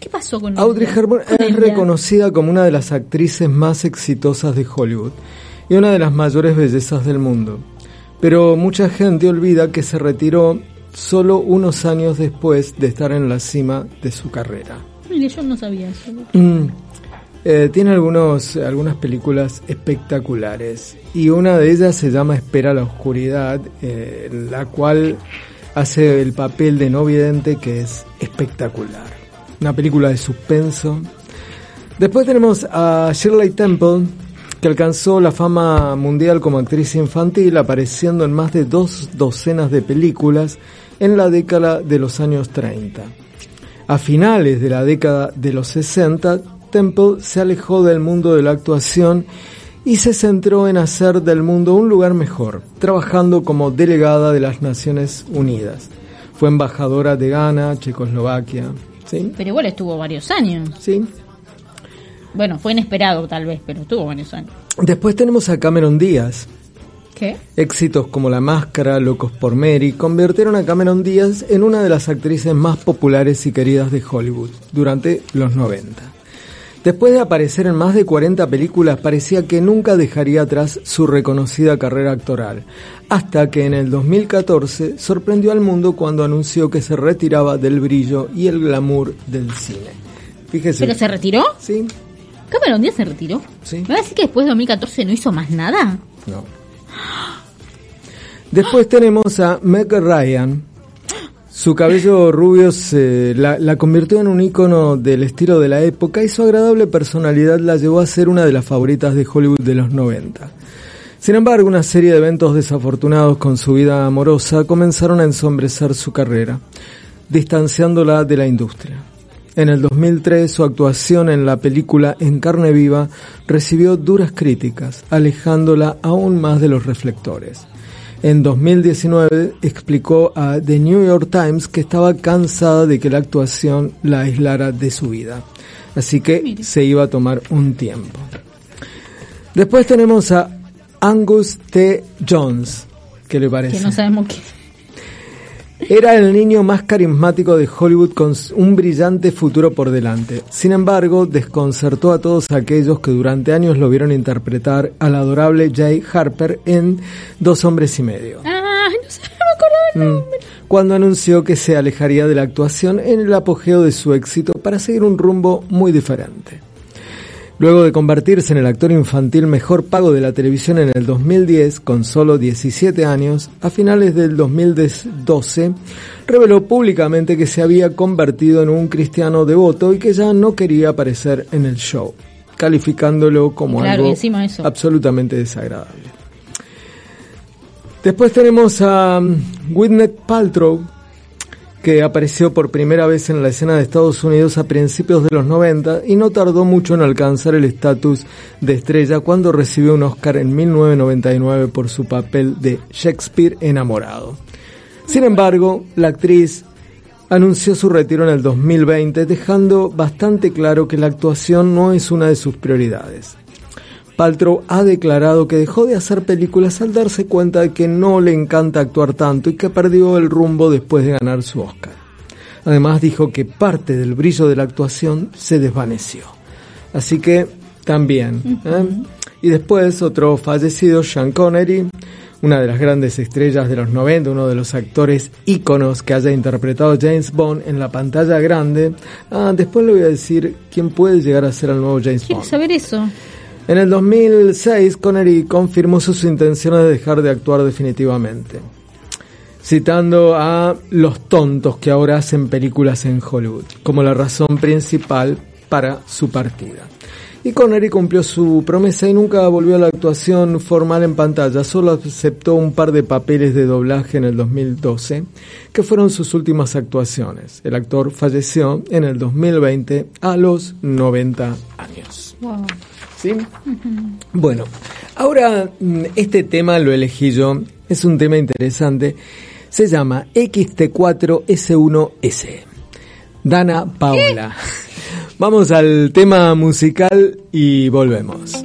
¿Qué pasó con Audrey ella? Hepburn Con es ella. reconocida como una de las actrices más exitosas de Hollywood y una de las mayores bellezas del mundo. Pero mucha gente olvida que se retiró solo unos años después de estar en la cima de su carrera. Mire, yo no sabía eso. Mm. Eh, tiene algunos, algunas películas espectaculares y una de ellas se llama Espera la Oscuridad, eh, la cual hace el papel de no vidente que es espectacular. Una película de suspenso. Después tenemos a Shirley Temple, que alcanzó la fama mundial como actriz infantil, apareciendo en más de dos docenas de películas en la década de los años 30. A finales de la década de los 60, Temple se alejó del mundo de la actuación y se centró en hacer del mundo un lugar mejor, trabajando como delegada de las Naciones Unidas. Fue embajadora de Ghana, Checoslovaquia. ¿Sí? Pero igual estuvo varios años. ¿Sí? Bueno, fue inesperado tal vez, pero estuvo varios años. Después tenemos a Cameron Díaz. ¿Qué? Éxitos como La Máscara, Locos por Mary convirtieron a Cameron Díaz en una de las actrices más populares y queridas de Hollywood durante los 90. Después de aparecer en más de 40 películas, parecía que nunca dejaría atrás su reconocida carrera actoral, hasta que en el 2014 sorprendió al mundo cuando anunció que se retiraba del brillo y el glamour del cine. Fíjese. ¿Pero se retiró? Sí, ¿Cameron Díaz se retiró? Sí. ¿Me va a decir que después de 2014 no hizo más nada? No. Después tenemos a Meg Ryan. Su cabello rubio se la, la convirtió en un ícono del estilo de la época y su agradable personalidad la llevó a ser una de las favoritas de Hollywood de los 90. Sin embargo, una serie de eventos desafortunados con su vida amorosa comenzaron a ensombrecer su carrera, distanciándola de la industria. En el 2003, su actuación en la película En carne viva recibió duras críticas, alejándola aún más de los reflectores. En 2019 explicó a The New York Times que estaba cansada de que la actuación la aislara de su vida, así que se iba a tomar un tiempo. Después tenemos a Angus T. Jones, ¿qué le parece? Que no sabemos qué. Era el niño más carismático de Hollywood con un brillante futuro por delante. Sin embargo, desconcertó a todos aquellos que durante años lo vieron interpretar al adorable Jay Harper en Dos hombres y medio. Ah, no sé, no me acuerdo del Mm. nombre. Cuando anunció que se alejaría de la actuación en el apogeo de su éxito para seguir un rumbo muy diferente. Luego de convertirse en el actor infantil mejor pago de la televisión en el 2010, con solo 17 años, a finales del 2012, reveló públicamente que se había convertido en un cristiano devoto y que ya no quería aparecer en el show, calificándolo como Claro, algo eso. absolutamente desagradable. Después tenemos a um, Gwyneth Paltrow, que apareció por primera vez en la escena de Estados Unidos a principios de los 90 y no tardó mucho en alcanzar el estatus de estrella cuando recibió un Oscar en 1999 por su papel de Shakespeare enamorado. Sin embargo, la actriz anunció su retiro en el 2020, dejando bastante claro que la actuación no es una de sus prioridades. Paltrow ha declarado que dejó de hacer películas al darse cuenta de que no le encanta actuar tanto y que perdió el rumbo después de ganar su Oscar. Además dijo que parte del brillo de la actuación se desvaneció. Así que también. ¿eh? Y después otro fallecido, Sean Connery, una de las grandes estrellas de los 90, uno de los actores íconos que haya interpretado James Bond en la pantalla grande. Ah, después le voy a decir quién puede llegar a ser el nuevo James Quiero Bond. saber eso. En el 2006, Connery confirmó sus intenciones de dejar de actuar definitivamente, citando a los tontos que ahora hacen películas en Hollywood como la razón principal para su partida. Y Connery cumplió su promesa y nunca volvió a la actuación formal en pantalla, solo aceptó un par de papeles de doblaje en el 2012, que fueron sus últimas actuaciones. El actor falleció en el 2020 a los 90 años. ¿Sí? Bueno, ahora mm, este tema lo elegí yo, es un tema interesante, se llama XT4S1S. Dana Paola. Vamos al tema musical y volvemos.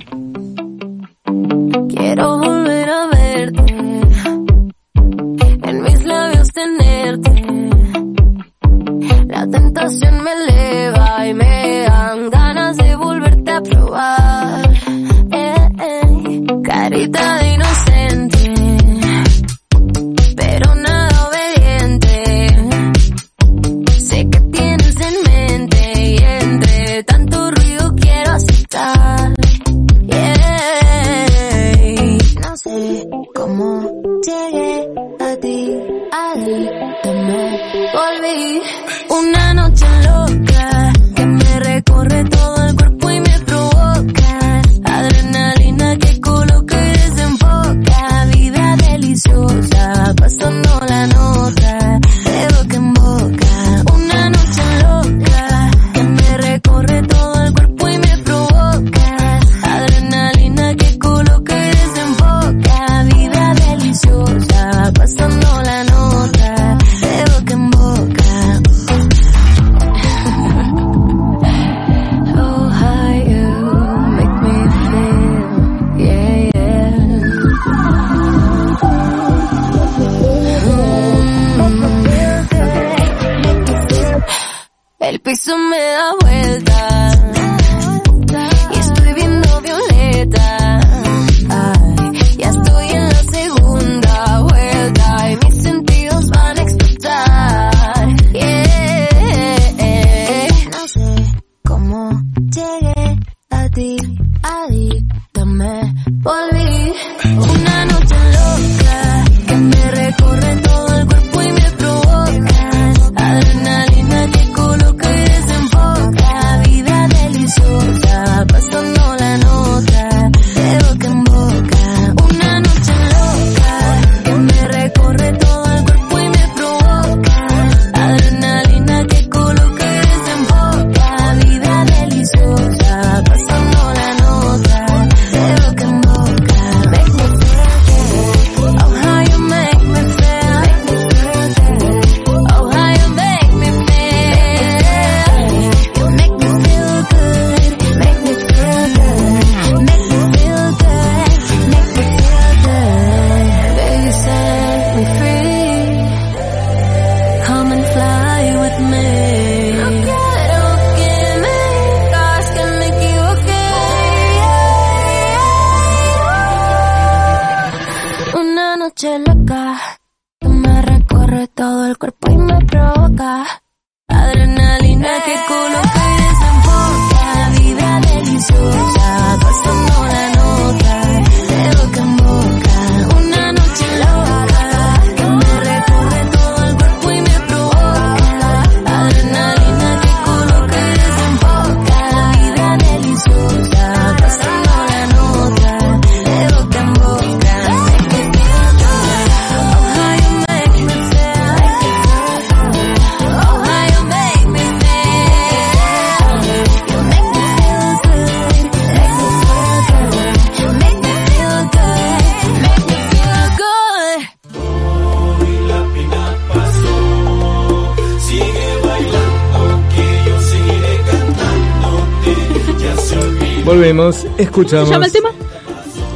Volvemos, escuchamos. ¿Se llama el tema?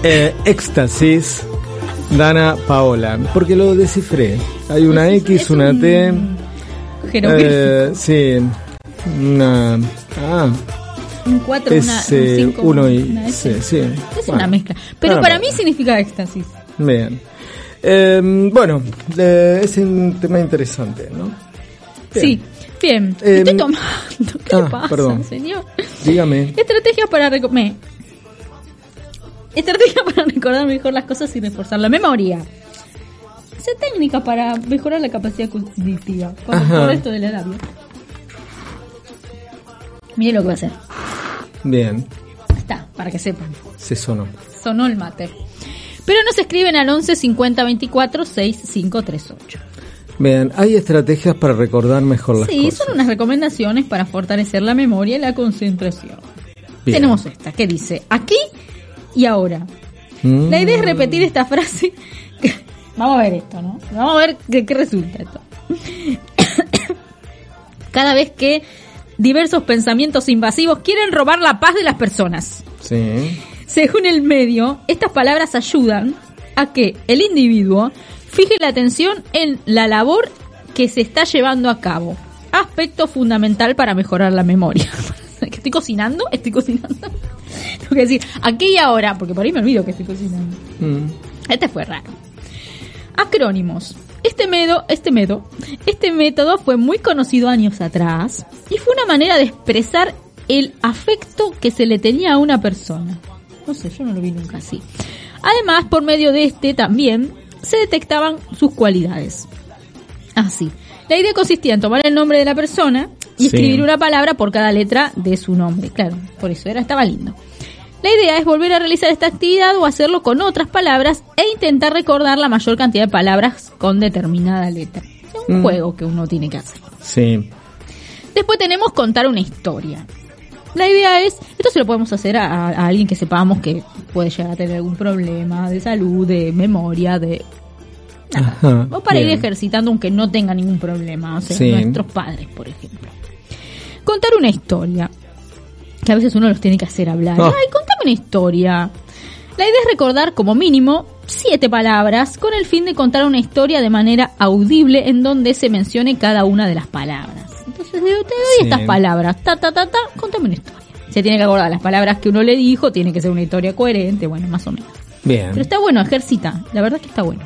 Eh, éxtasis, Dana Paola. Porque lo descifré. Hay una Es- X, una un T. Eh, sí. Una. Ah, un 4, es una, un eh, 5, uno y. una Sí, sí. Es Bueno, una mezcla. Pero Dana para Paola. mí significa éxtasis. Bien. Eh, bueno, eh, es un tema interesante, ¿no? Bien. Sí, bien. Em, Estoy tomando. ¿Qué ah, le pasa, perdón. señor? Dígame. Estrategias para me- Estrategias para recordar mejor las cosas y reforzar la memoria. Esa técnica para mejorar la capacidad cognitiva. Con con esto de la labia. Mire lo que va a hacer. Bien, Está, para que sepan. se sonó. Sonó el mate. Pero nos escriben al 11 50 24 6538. Bien, hay estrategias para recordar mejor las Sí, cosas. son unas recomendaciones para fortalecer la memoria y la concentración. Bien. Tenemos esta que dice aquí y ahora. Mm. La idea es repetir esta frase. Vamos a ver esto, ¿no? Vamos a ver de qué resulta esto. Cada vez que diversos pensamientos invasivos quieren robar la paz de las personas. Sí. Según el medio, estas palabras ayudan a que el individuo fije la atención en la labor que se está llevando a cabo. Aspecto fundamental para mejorar la memoria. ¿Que ¿Estoy cocinando? ¿Estoy cocinando? Tengo que decir, aquí y ahora, porque por ahí me olvido que estoy cocinando. Mm. Este fue raro. Acrónimos. Este método, este método, este método fue muy conocido años atrás y fue una manera de expresar el afecto que se le tenía a una persona. No sé, yo no lo vi nunca así. Además, por medio de este también se detectaban sus cualidades. Así. La idea consistía en tomar el nombre de la persona y Sí. escribir una palabra por cada letra de su nombre. Claro, por eso era, estaba lindo. La idea es volver a realizar esta actividad o hacerlo con otras palabras e intentar recordar la mayor cantidad de palabras con determinada letra. Es un Mm. juego que uno tiene que hacer. Sí. Después tenemos contar una historia. La idea es, esto se lo podemos hacer a, a alguien que sepamos que puede llegar a tener algún problema de salud, de memoria, de... Ajá. O para ir ejercitando aunque no tenga ningún problema. O sea, Sí. nuestros padres, por ejemplo. Contar una historia. Que a veces uno los tiene que hacer hablar. Oh. Ay, contame una historia. La idea es recordar como mínimo siete palabras con el fin de contar una historia de manera audible en donde se mencione cada una de las palabras. Entonces te doy Sí. estas palabras. Ta, ta, ta, ta. Contame una historia. Se tiene que acordar las palabras que uno le dijo. Tiene que ser una historia coherente. Bueno, más o menos. Bien. Pero está bueno, ejercita. La verdad es que está bueno.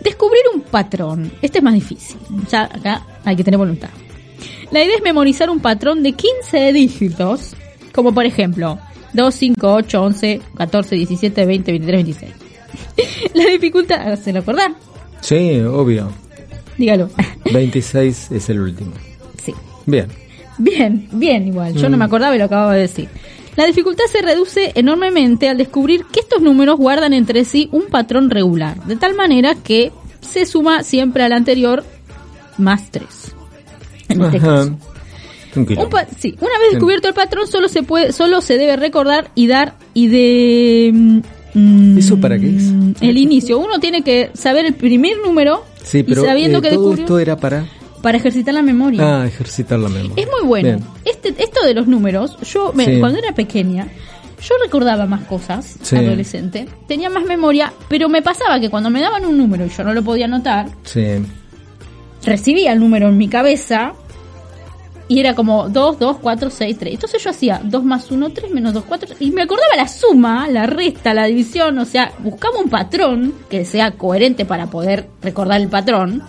Descubrir un patrón. Este es más difícil. Ya acá hay que tener voluntad. La idea es memorizar un patrón de 15 dígitos. Como por ejemplo, 2, 5, 8, 11, 14, 17, 20, 23, 26. La dificultad... ¿Se lo acordás? Sí, obvio. Dígalo. 26 es el último. sí. Bien. Bien, bien igual. Yo no Mm. me acordaba y lo acababa de decir. La dificultad se reduce enormemente al descubrir que estos números guardan entre sí un patrón regular, de tal manera que se suma siempre al anterior más 3. En este Ajá. caso. Un Un sí, una vez descubierto el patrón solo se puede solo se debe recordar y dar y de mm, ¿Eso para qué es? El inicio, uno tiene que saber el primer número Sí, pero y sabiendo eh, que todo descubrió esto era para para ejercitar la memoria. ah, ejercitar la memoria. Es muy bueno. Bien. Este, esto de los números, yo me- Sí. cuando era pequeña, yo recordaba más cosas, Sí. adolescente, tenía más memoria, pero me pasaba que cuando me daban un número y yo no lo podía anotar, Sí. recibía el número en mi cabeza y era como 2, 2, 4, 6, 3. Entonces yo hacía 2 más 1, 3 menos 2, 4. Y me acordaba la suma, la resta, la división. O sea, buscaba un patrón que sea coherente para poder recordar el patrón.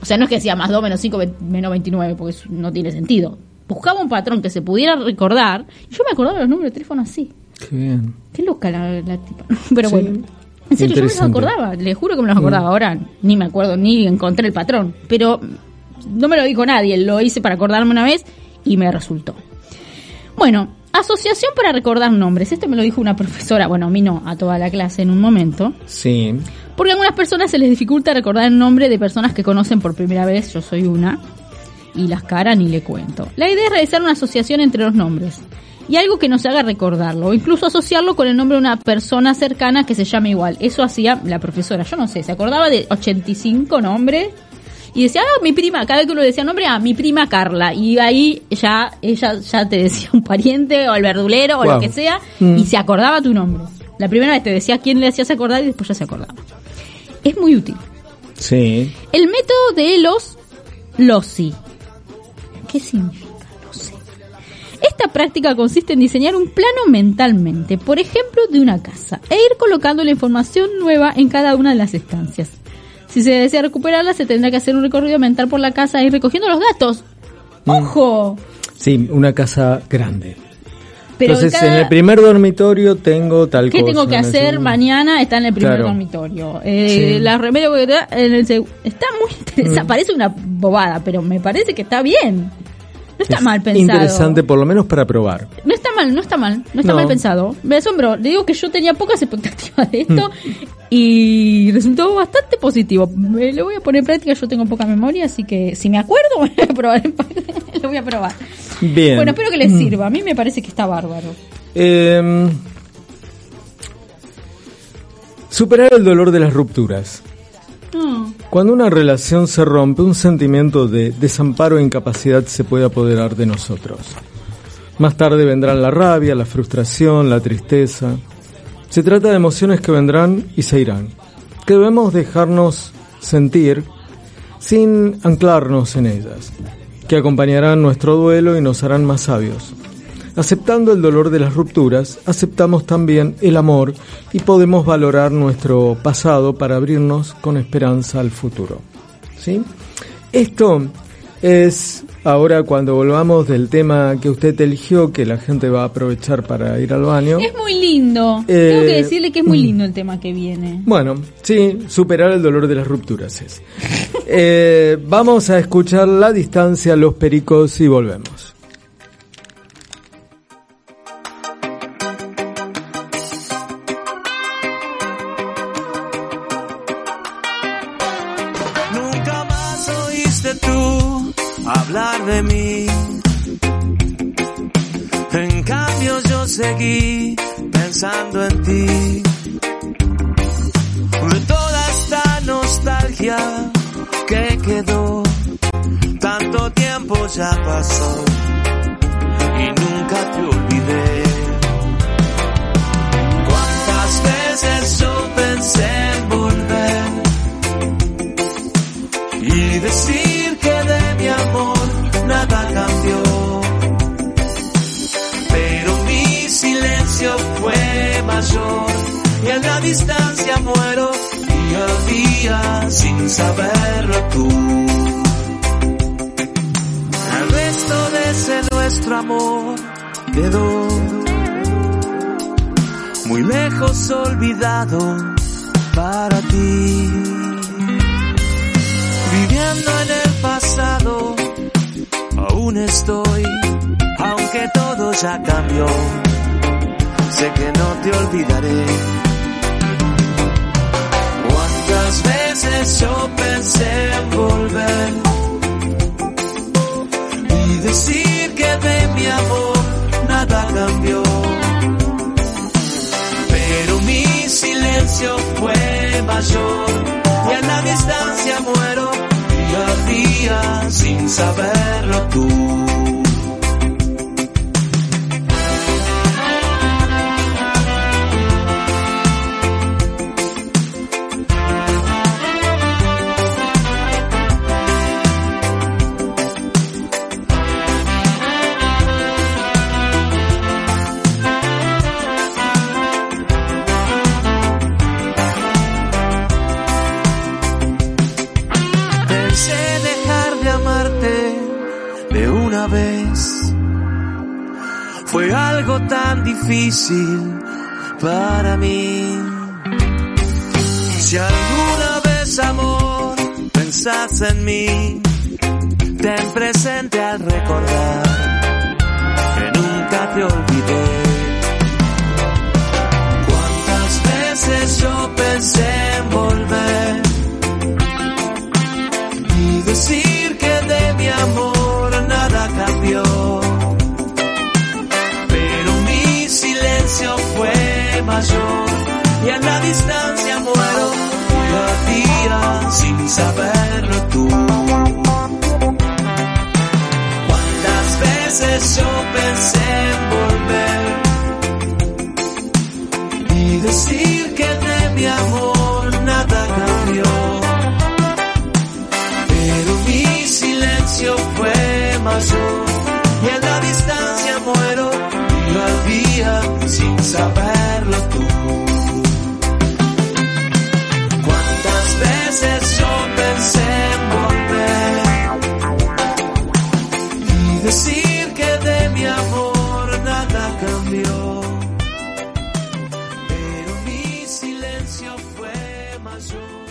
O sea, no es que decía más 2 menos 5 ve- menos 29, porque eso no tiene sentido. Buscaba un patrón que se pudiera recordar. Y yo me acordaba los números de teléfono así. Qué bien. Qué loca la, la tipa. Pero Sí. bueno. En serio, yo me los acordaba. Le juro que me los acordaba. Ahora ni me acuerdo, ni encontré el patrón. Pero no me lo dijo nadie. Lo hice para acordarme una vez y me resultó. Bueno, asociación para recordar nombres. Esto me lo dijo una profesora. Bueno, a mí no, a toda la clase en un momento. Sí. Porque a algunas personas se les dificulta recordar el nombre de personas que conocen por primera vez. Yo soy una. Y las caras ni le cuento. La idea es realizar una asociación entre los nombres. Y algo que nos haga recordarlo. O incluso asociarlo con el nombre de una persona cercana que se llame igual. Eso hacía la profesora. Yo no sé, se acordaba de 85 nombres. Y decía, ah, mi prima, cada vez que uno decía nombre, ah, mi prima Carla. Y ahí ya, ella ya te decía un pariente o el verdulero o lo que sea, Mm. y se acordaba tu nombre. La primera vez te decía quién le hacías acordar y después ya se acordaba. Es muy útil. Sí. El método de los loci. ¿Qué significa loci? Esta práctica consiste en diseñar un plano mentalmente, por ejemplo, de una casa, e ir colocando la información nueva en cada una de las estancias. Si se desea recuperarla, se tendrá que hacer un recorrido mental por la casa ir recogiendo los datos. Mm. ¡Ojo! Sí, una casa grande. Pero Entonces, en cada- en el primer dormitorio tengo tal ¿Qué cosa. tengo que hacer mañana? Está en el primer Claro. dormitorio. Eh, Sí. La remedio que da en el seg- Está muy interesante. Mm. Parece una bobada, pero me parece que está bien. No está Es mal pensado. Interesante, por lo menos para probar. No está mal, no está mal. No está No. mal pensado. Me asombro. Le digo que yo tenía pocas expectativas de esto Mm. Y resultó bastante positivo. Me lo voy a poner en práctica. Yo tengo poca memoria, así que si me acuerdo, voy a probar. lo voy a probar. Bien. Bueno, espero que les Mm. sirva. A mí me parece que está bárbaro. Eh, superar el dolor de las rupturas. No. Cuando una relación se rompe, un sentimiento de desamparo e incapacidad se puede apoderar de nosotros. Más tarde vendrán la rabia, la frustración, la tristeza. Se trata de emociones que vendrán y se irán, que debemos dejarnos sentir sin anclarnos en ellas, que acompañarán nuestro duelo y nos harán más sabios. Aceptando el dolor de las rupturas, aceptamos también el amor y podemos valorar nuestro pasado para abrirnos con esperanza al futuro. ¿Sí? Esto es ahora cuando volvamos del tema que usted eligió, que la gente va a aprovechar para ir al baño. Es muy lindo. Eh, Tengo que decirle que es muy mm. lindo el tema que viene. Bueno, sí, superar el dolor de las rupturas es. Eh, vamos a escuchar la distancia, los pericos y volvemos. Hablar de mí. En cambio yo seguí pensando en ti. De toda esta nostalgia que quedó, tanto tiempo ya pasó distancia muero día a día sin saberlo tú. El resto de ese nuestro amor quedó muy lejos olvidado para ti viviendo en el pasado, aún estoy, aunque todo ya cambió, sé que no te olvidaré. Cuántas veces yo pensé en volver y decir que de mi amor nada cambió, pero mi silencio fue mayor y en la distancia muero día a día sin saberlo tú. Tan difícil para mí. Si alguna vez, amor, pensás en mí, ten presente al recordar que nunca te olvidé. Mayor y en la distancia muero día a día sin saberlo tú. Cuántas veces yo pensé en volver y decir que de mi amor nada cambió. Pero mi silencio fue mayor y en la distancia muero día a día sin saberlo fue mayor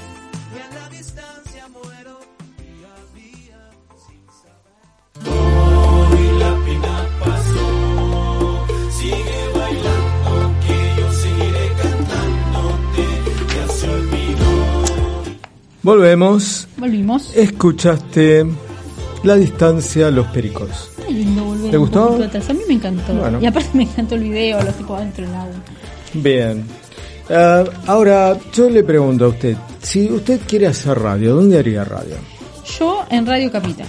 y en la distancia muero día a día sin saber. Hoy la pena pasó, sigue bailando que yo seguiré cantándote, ya se olvidó. Volvemos. Volvimos. Escuchaste La distancia, los pericos. Qué lindo volver ¿Te gustó? atrás. A mí me encantó. Bueno. Y aparte me encantó el video, los tipos adentro del agua. Bien. Ah, ahora, yo le pregunto a usted, si usted quiere hacer radio, ¿dónde haría radio? Yo en Radio Capital.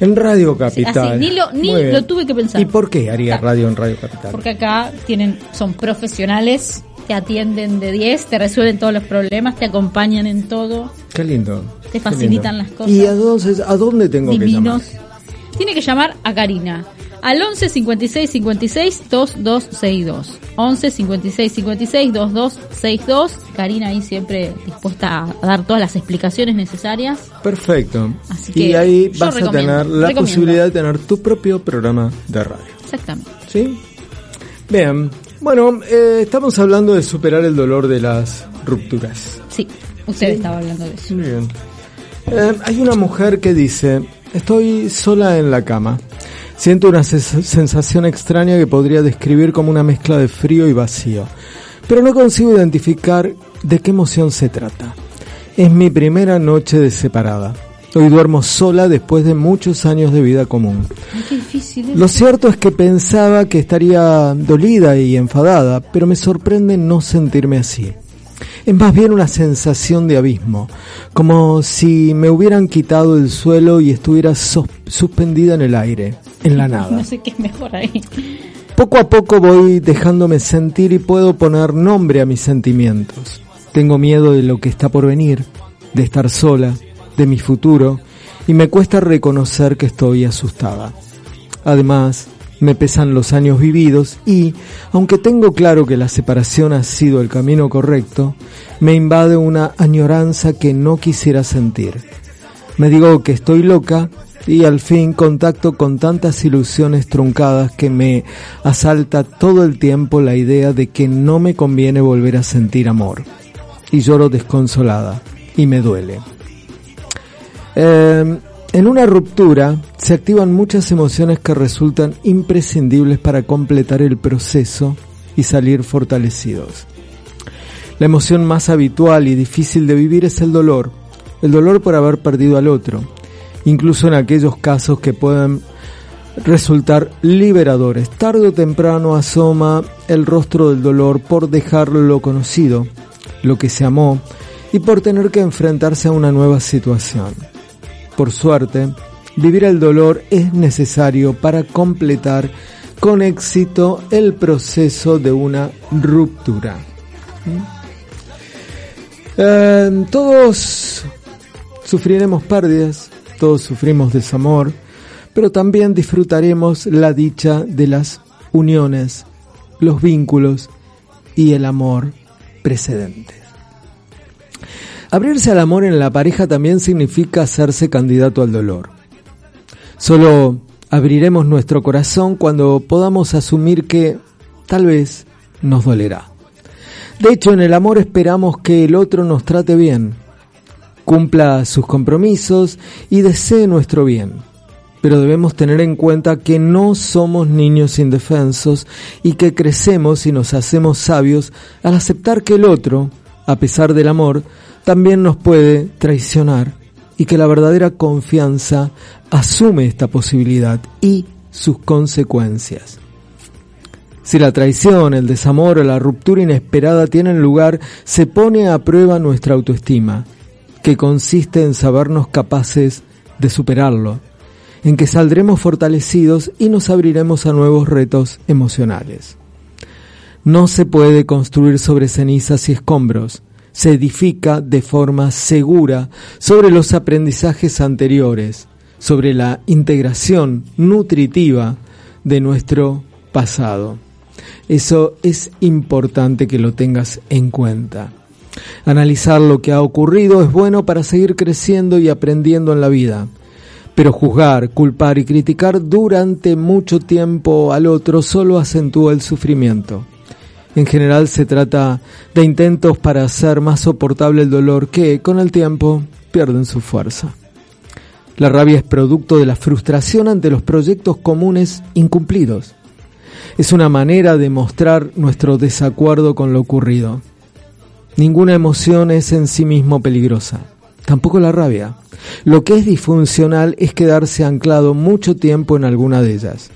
En Radio Capital. así, ni lo- ni lo tuve que pensar. ¿Y por qué haría radio en Radio Capital? Porque acá tienen, son profesionales, te atienden de 10, te resuelven todos los problemas, te acompañan en todo, Qué lindo. te facilitan las cosas. ¿Y dónde, a dónde tengo que divinos. llamar? Tiene que llamar a Karina al 11 56 56 2262. 11 56 56 2262. Karina ahí siempre dispuesta a dar todas las explicaciones necesarias. Perfecto. Así y ahí vas a tener la recomiendo. posibilidad de tener tu propio programa de radio. Exactamente. ¿Sí? Bien. Bueno, eh, estamos hablando de superar el dolor de las rupturas. Sí, usted estaba hablando de eso. Muy bien. Eh, hay una mujer que dice, estoy sola en la cama. Siento una sensación extraña que podría describir como una mezcla de frío y vacío. Pero no consigo identificar de qué emoción se trata. Es mi primera noche de separada. Hoy duermo sola después de muchos años de vida común. Ay, qué difícil. es. Lo cierto es que pensaba que estaría dolida y enfadada, pero me sorprende no sentirme así. Es más bien una sensación de abismo, como si me hubieran quitado el suelo y estuviera suspendida en el aire, en la nada. No sé qué es mejor ahí. Poco a poco voy dejándome sentir y puedo poner nombre a mis sentimientos. Tengo miedo de lo que está por venir, de estar sola, de mi futuro, y me cuesta reconocer que estoy asustada. Además, me pesan los años vividos y, aunque tengo claro que la separación ha sido el camino correcto, me invade una añoranza que no quisiera sentir. Me digo que estoy loca y al fin contacto con tantas ilusiones truncadas que me asalta todo el tiempo la idea de que no me conviene volver a sentir amor. Y lloro desconsolada y me duele. Eh, en una ruptura se activan muchas emociones que resultan imprescindibles para completar el proceso y salir fortalecidos. La emoción más habitual y difícil de vivir es el dolor, el dolor por haber perdido al otro, incluso en aquellos casos que pueden resultar liberadores. Tarde o temprano asoma el rostro del dolor por dejar lo conocido, lo que se amó, y por tener que enfrentarse a una nueva situación. Por suerte, vivir el dolor es necesario para completar con éxito el proceso de una ruptura. Eh, todos sufriremos pérdidas, todos sufrimos desamor, pero también disfrutaremos la dicha de las uniones, los vínculos y el amor precedentes. Abrirse al amor en la pareja también significa hacerse candidato al dolor. Solo abriremos nuestro corazón cuando podamos asumir que tal vez nos dolerá. De hecho, en el amor esperamos que el otro nos trate bien, cumpla sus compromisos y desee nuestro bien. Pero debemos tener en cuenta que no somos niños indefensos y que crecemos y nos hacemos sabios al aceptar que el otro, a pesar del amor, también nos puede traicionar y que la verdadera confianza asume esta posibilidad y sus consecuencias. Si la traición, el desamor o la ruptura inesperada tienen lugar, se pone a prueba nuestra autoestima que consiste en sabernos capaces de superarlo, en que saldremos fortalecidos y nos abriremos a nuevos retos emocionales. No se puede construir sobre cenizas y escombros, se edifica de forma segura sobre los aprendizajes anteriores, sobre la integración nutritiva de nuestro pasado. Eso es importante que lo tengas en cuenta. Analizar lo que ha ocurrido es bueno para seguir creciendo y aprendiendo en la vida. Pero juzgar, culpar y criticar durante mucho tiempo al otro solo acentúa el sufrimiento. En general se trata de intentos para hacer más soportable el dolor que, con el tiempo, pierden su fuerza. La rabia es producto de la frustración ante los proyectos comunes incumplidos. Es una manera de mostrar nuestro desacuerdo con lo ocurrido. Ninguna emoción es en sí mismo peligrosa, tampoco la rabia. Lo que es disfuncional es quedarse anclado mucho tiempo en alguna de ellas.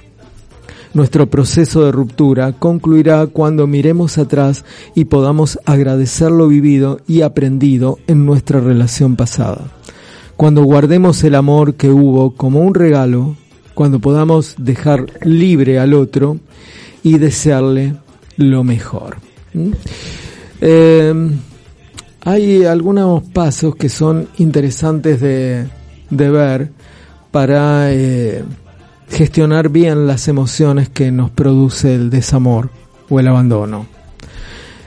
Nuestro proceso de ruptura concluirá cuando miremos atrás y podamos agradecer lo vivido y aprendido en nuestra relación pasada. Cuando guardemos el amor que hubo como un regalo, cuando podamos dejar libre al otro y desearle lo mejor. ¿Mm? Eh, hay algunos pasos que son interesantes de, de ver para eh, gestionar bien las emociones que nos produce el desamor o el abandono.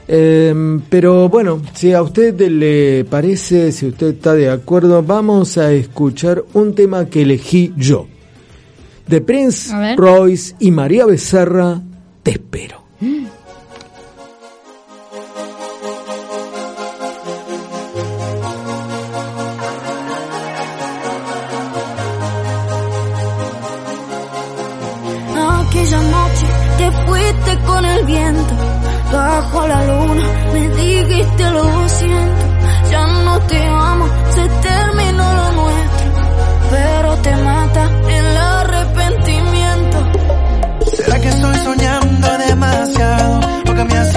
Eh, pero bueno, si a usted le parece, si usted está de acuerdo, vamos a escuchar un tema que elegí yo. De Prince Royce y María Becerra, Te espero. Aquella el viento, bajo la luna me dijiste lo siento, ya no te amo, se terminó lo nuestro, pero te mata el arrepentimiento. ¿Será que estoy soñando demasiado? ¿O me has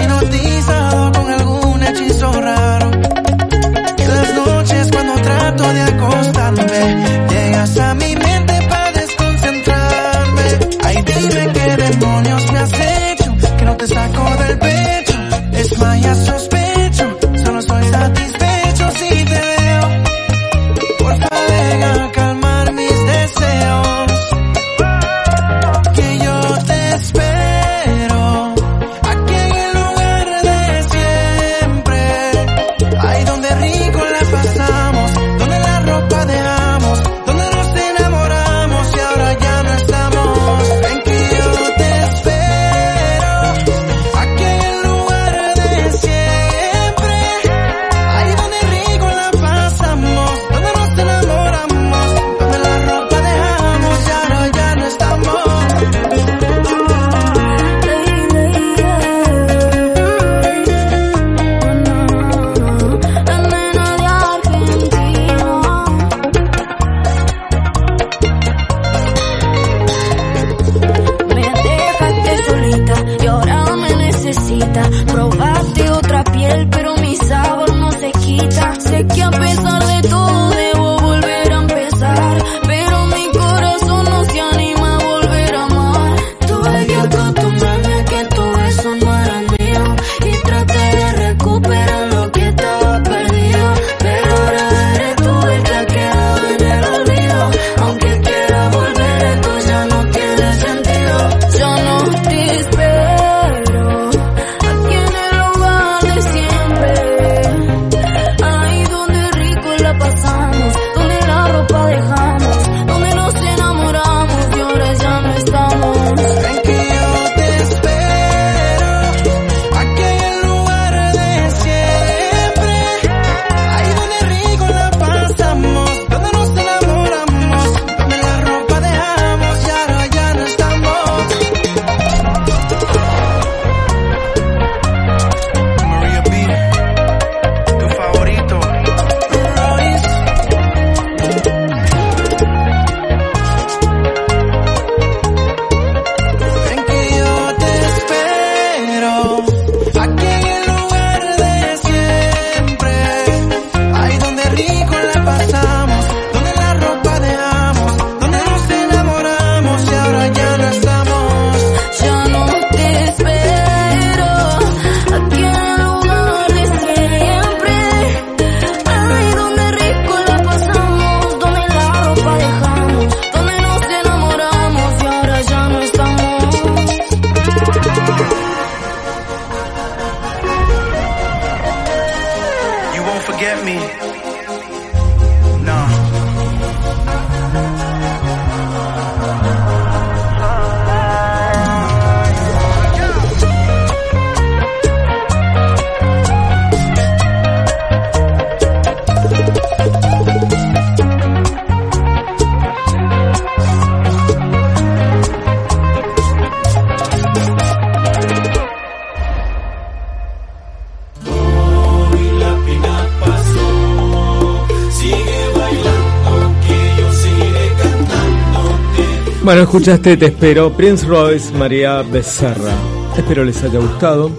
Bueno, escuchaste Te Espero, Prince Royce, María Becerra. Espero les haya gustado.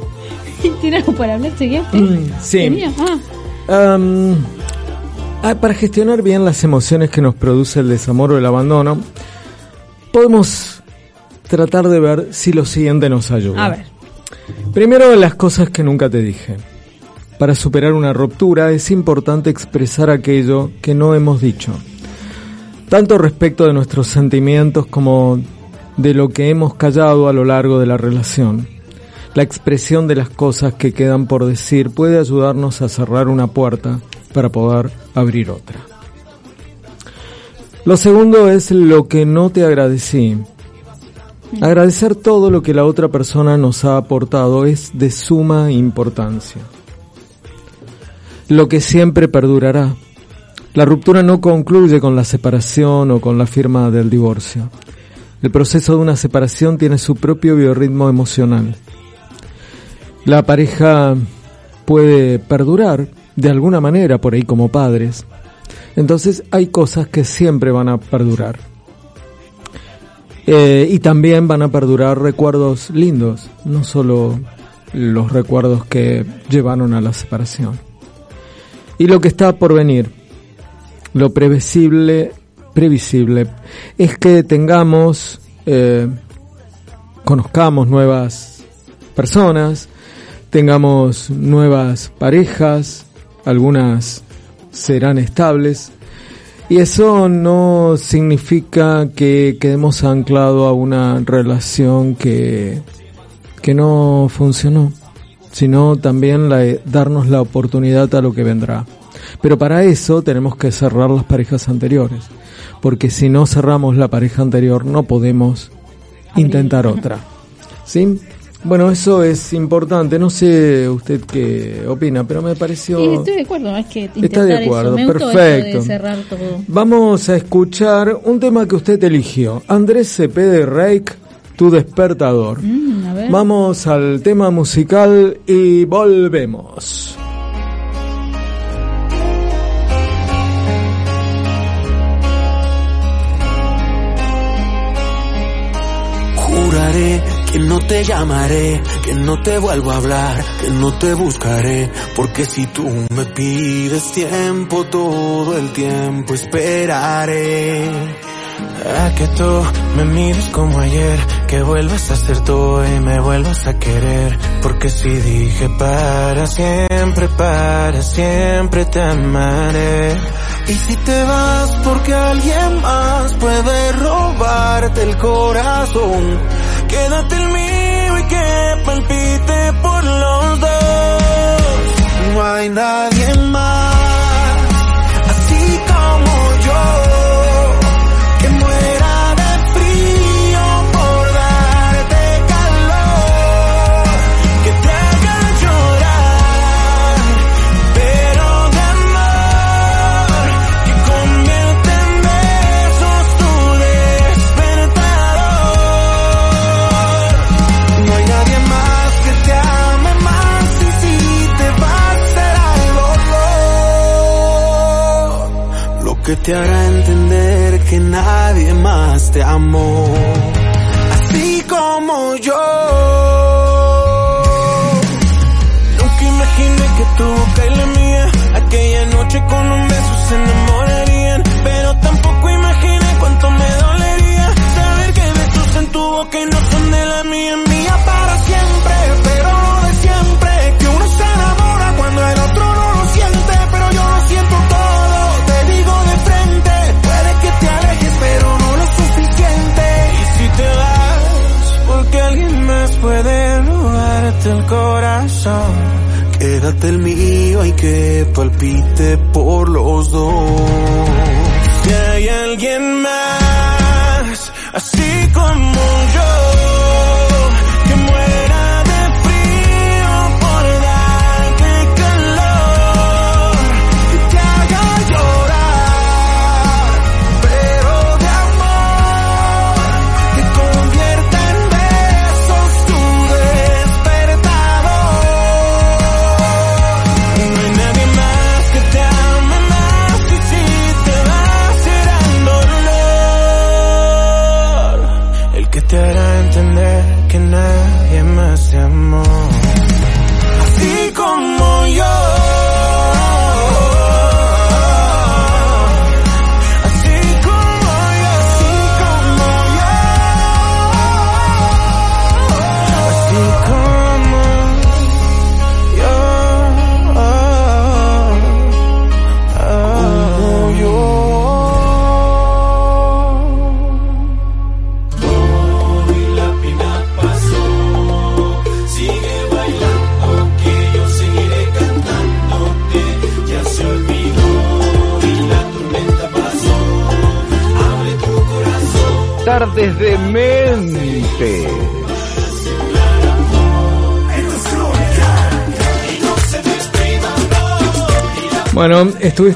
¿Tiene algo para hablar? ¿Seguía usted? Mm, sí. Ah. Am, ah, para gestionar bien las emociones que nos produce el desamor o el abandono, podemos tratar de ver si lo siguiente nos ayuda. A ver. Primero, las cosas que nunca te dije. Para superar una ruptura es importante expresar aquello que no hemos dicho, tanto respecto de nuestros sentimientos como de lo que hemos callado a lo largo de la relación. La expresión de las cosas que quedan por decir puede ayudarnos a cerrar una puerta para poder abrir otra. Lo segundo es lo que no te agradecí. Agradecer todo lo que la otra persona nos ha aportado es de suma importancia. Lo que siempre perdurará. La ruptura no concluye con la separación o con la firma del divorcio. El proceso de una separación tiene su propio biorritmo emocional. La pareja puede perdurar de alguna manera por ahí como padres. Entonces hay cosas que siempre van a perdurar. Eh, y también van a perdurar recuerdos lindos, no solo los recuerdos que llevaron a la separación. Y lo que está por venir, lo previsible, previsible, es que tengamos, eh, conozcamos nuevas personas, tengamos nuevas parejas, algunas serán estables, y eso no significa que quedemos anclados a una relación que, que no funcionó, sino también la, darnos la oportunidad a lo que vendrá. Pero para eso tenemos que cerrar las parejas anteriores, porque si no cerramos la pareja anterior no podemos intentar otra. ¿Sí? Bueno, eso es importante. No sé usted qué opina, pero me pareció. Sí, estoy de acuerdo, es que Está de acuerdo, eso. Me perfecto. de cerrar todo. Vamos a escuchar un tema que usted eligió. Andrés Cepede Reik, Tu Despertador. Mm. Vamos al tema musical y volvemos. Que no te llamaré, que no te vuelvo a hablar, que no te buscaré, porque si tú me pides tiempo, todo el tiempo esperaré. A que tú me mires como ayer, que vuelvas a ser tú y me vuelvas a querer, porque si dije para siempre, para siempre te amaré. Y si te vas porque alguien más puede robarte el corazón, quédate el mío y que palpite por los dos. No hay nadie más, que te hará entender que nadie más te amó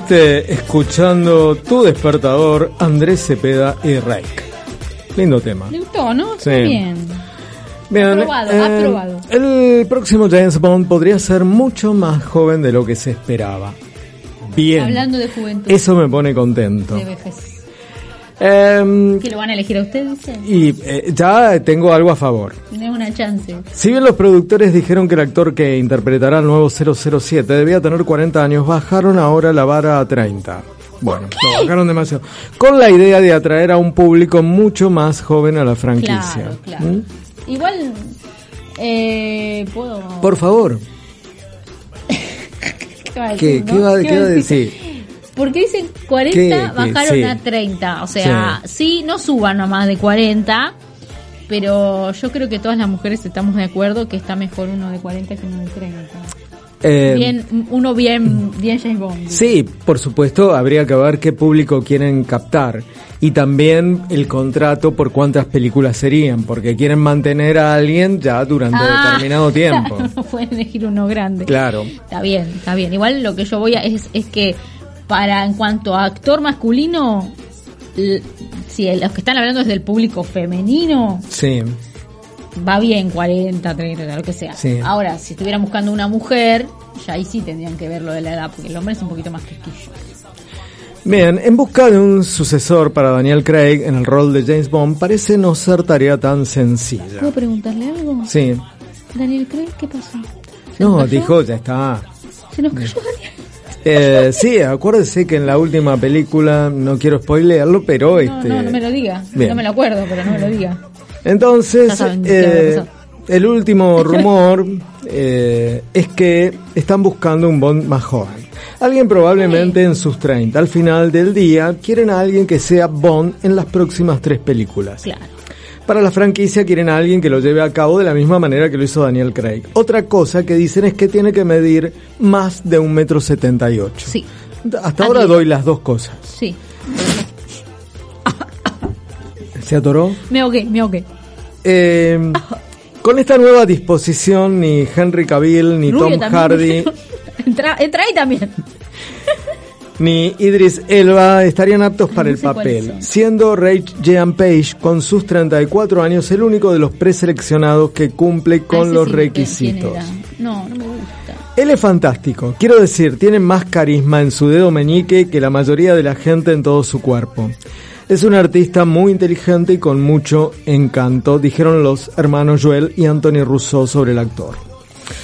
estuviste escuchando tu despertador, Andrés Cepeda y Reik. Lindo tema. Le gustó, ¿no? Sí. bien. Bien, Aprobado, eh, aprobado. El próximo James Bond podría ser mucho más joven de lo que se esperaba. Bien. Hablando de juventud. Eso me pone contento. De vejez. Em, ¿Que lo van a elegir a usted, dice? y eh, ya tengo algo a favor. Chance. Si bien los productores dijeron que el actor que interpretará al nuevo 007 debía tener 40 años, bajaron ahora la vara a 30. Bueno, lo bajaron demasiado. Con la idea de atraer a un público mucho más joven a la franquicia. Claro, claro. ¿Mm? Igual, eh, puedo... Por favor, ¿Qué va a ¿qué, decir, qué no? va, ¿Qué qué va va a a decir? decir? Porque dicen 40, ¿Qué? ¿Qué? bajaron Sí. a 30. O sea, sí. no suban a más de 40, pero yo creo que todas las mujeres estamos de acuerdo que está mejor uno de 40 que uno de 30. Eh, bien, uno bien, bien James Bond. Sí, por supuesto, habría que ver qué público quieren captar. Y también el contrato por cuántas películas serían, porque quieren mantener a alguien ya durante Ah, determinado tiempo. claro, no pueden elegir uno grande. Claro. Está bien, está bien. Igual lo que yo voy a es, es que para en cuanto a actor masculino, si los que están hablando es del público femenino, Sí. va bien 40, 30, lo que sea. Sí. Ahora, si estuvieran buscando una mujer, ya ahí sí tendrían que ver lo de la edad, porque el hombre es un poquito más quisquillo. Bien, en busca de un sucesor para Daniel Craig en el rol de James Bond parece no ser tarea tan sencilla. ¿Puedo preguntarle algo? Sí. Daniel Craig, ¿qué pasó? ¿Se No, dijo, ya está. Se nos cayó Daniel. Eh, sí, acuérdese que en la última película, no quiero spoilearlo, pero No, este... no, no me lo diga. Bien. No me lo acuerdo, pero no me lo diga. Entonces, saben eh, el último rumor eh, es que están buscando un Bond más joven. Alguien probablemente en sus 30. Al final del día, quieren a alguien que sea Bond en las próximas tres películas. Claro. Para la franquicia quieren a alguien que lo lleve a cabo de la misma manera que lo hizo Daniel Craig. Otra cosa que dicen es que tiene que medir más de un metro setenta y ocho. Sí, Hasta ahora doy las dos cosas. sí. ¿Se atoró? Me ahogué, me ahogué. Eh, con esta nueva disposición, ni Henry Cavill, ni Rubio Tom. Hardy, entra, entra ahí también. ni Idris Elba estarían aptos para No el papel, siendo Ray Jean Page, con sus 34 años, el único de los preseleccionados que cumple Ah, con ese los sí, requisitos. No, no me gusta. Él es fantástico, quiero decir, tiene más carisma en su dedo meñique que la mayoría de la gente en todo su cuerpo. Es un artista muy inteligente y con mucho encanto, dijeron los hermanos Joel y Anthony Rousseau sobre el actor.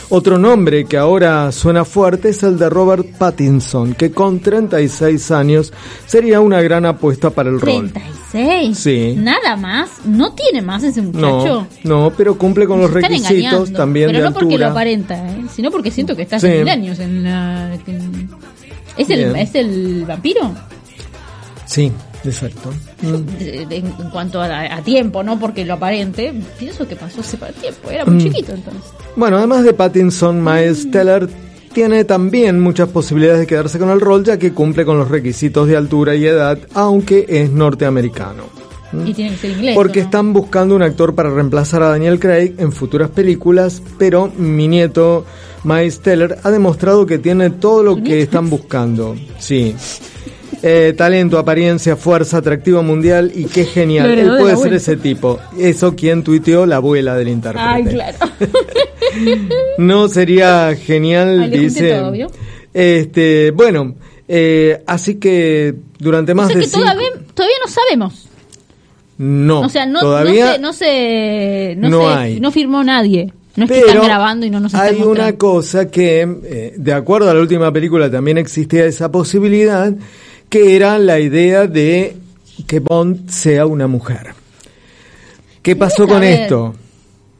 Otro nombre que ahora suena fuerte es el de Robert Pattinson, que con 36 años sería una gran apuesta para el rol. 36. Sí. Nada más. No tiene más ese muchacho. No, no, pero cumple con los requisitos también Pero de no porque lo altura. aparenta, ¿eh? sino porque siento que está Sí. hace mil años en la. en- ¿Es el. ¿Es el vampiro? Sí, exacto. Mm. De- de- en cuanto a, a tiempo, no porque lo aparente, pienso que pasó hace para tiempo. Era muy Mm. chiquito entonces. Bueno, además de Pattinson, Miles Teller tiene también muchas posibilidades de quedarse con el rol ya que cumple con los requisitos de altura y edad, aunque es norteamericano. Y tiene que ser inglés. Porque están buscando un actor para reemplazar a Daniel Craig en futuras películas, pero mi nieto Miles Teller ha demostrado que tiene todo lo que están buscando. Sí. Eh, talento, apariencia, fuerza, atractivo mundial y qué genial. Él puede ser ese tipo. Eso quien tuiteó la abuela del intérprete. Ay, claro. no sería genial, dice. Este, bueno, eh, así que durante más o de que todavía, todavía no sabemos. No. O sea, no, todavía no se, no, se, no, se, no firmó nadie. No es que están grabando y no nos Hay una cosa que, eh, de acuerdo a la última película, también existía esa posibilidad que era la idea de que Bond sea una mujer. ¿Qué pasó con esto?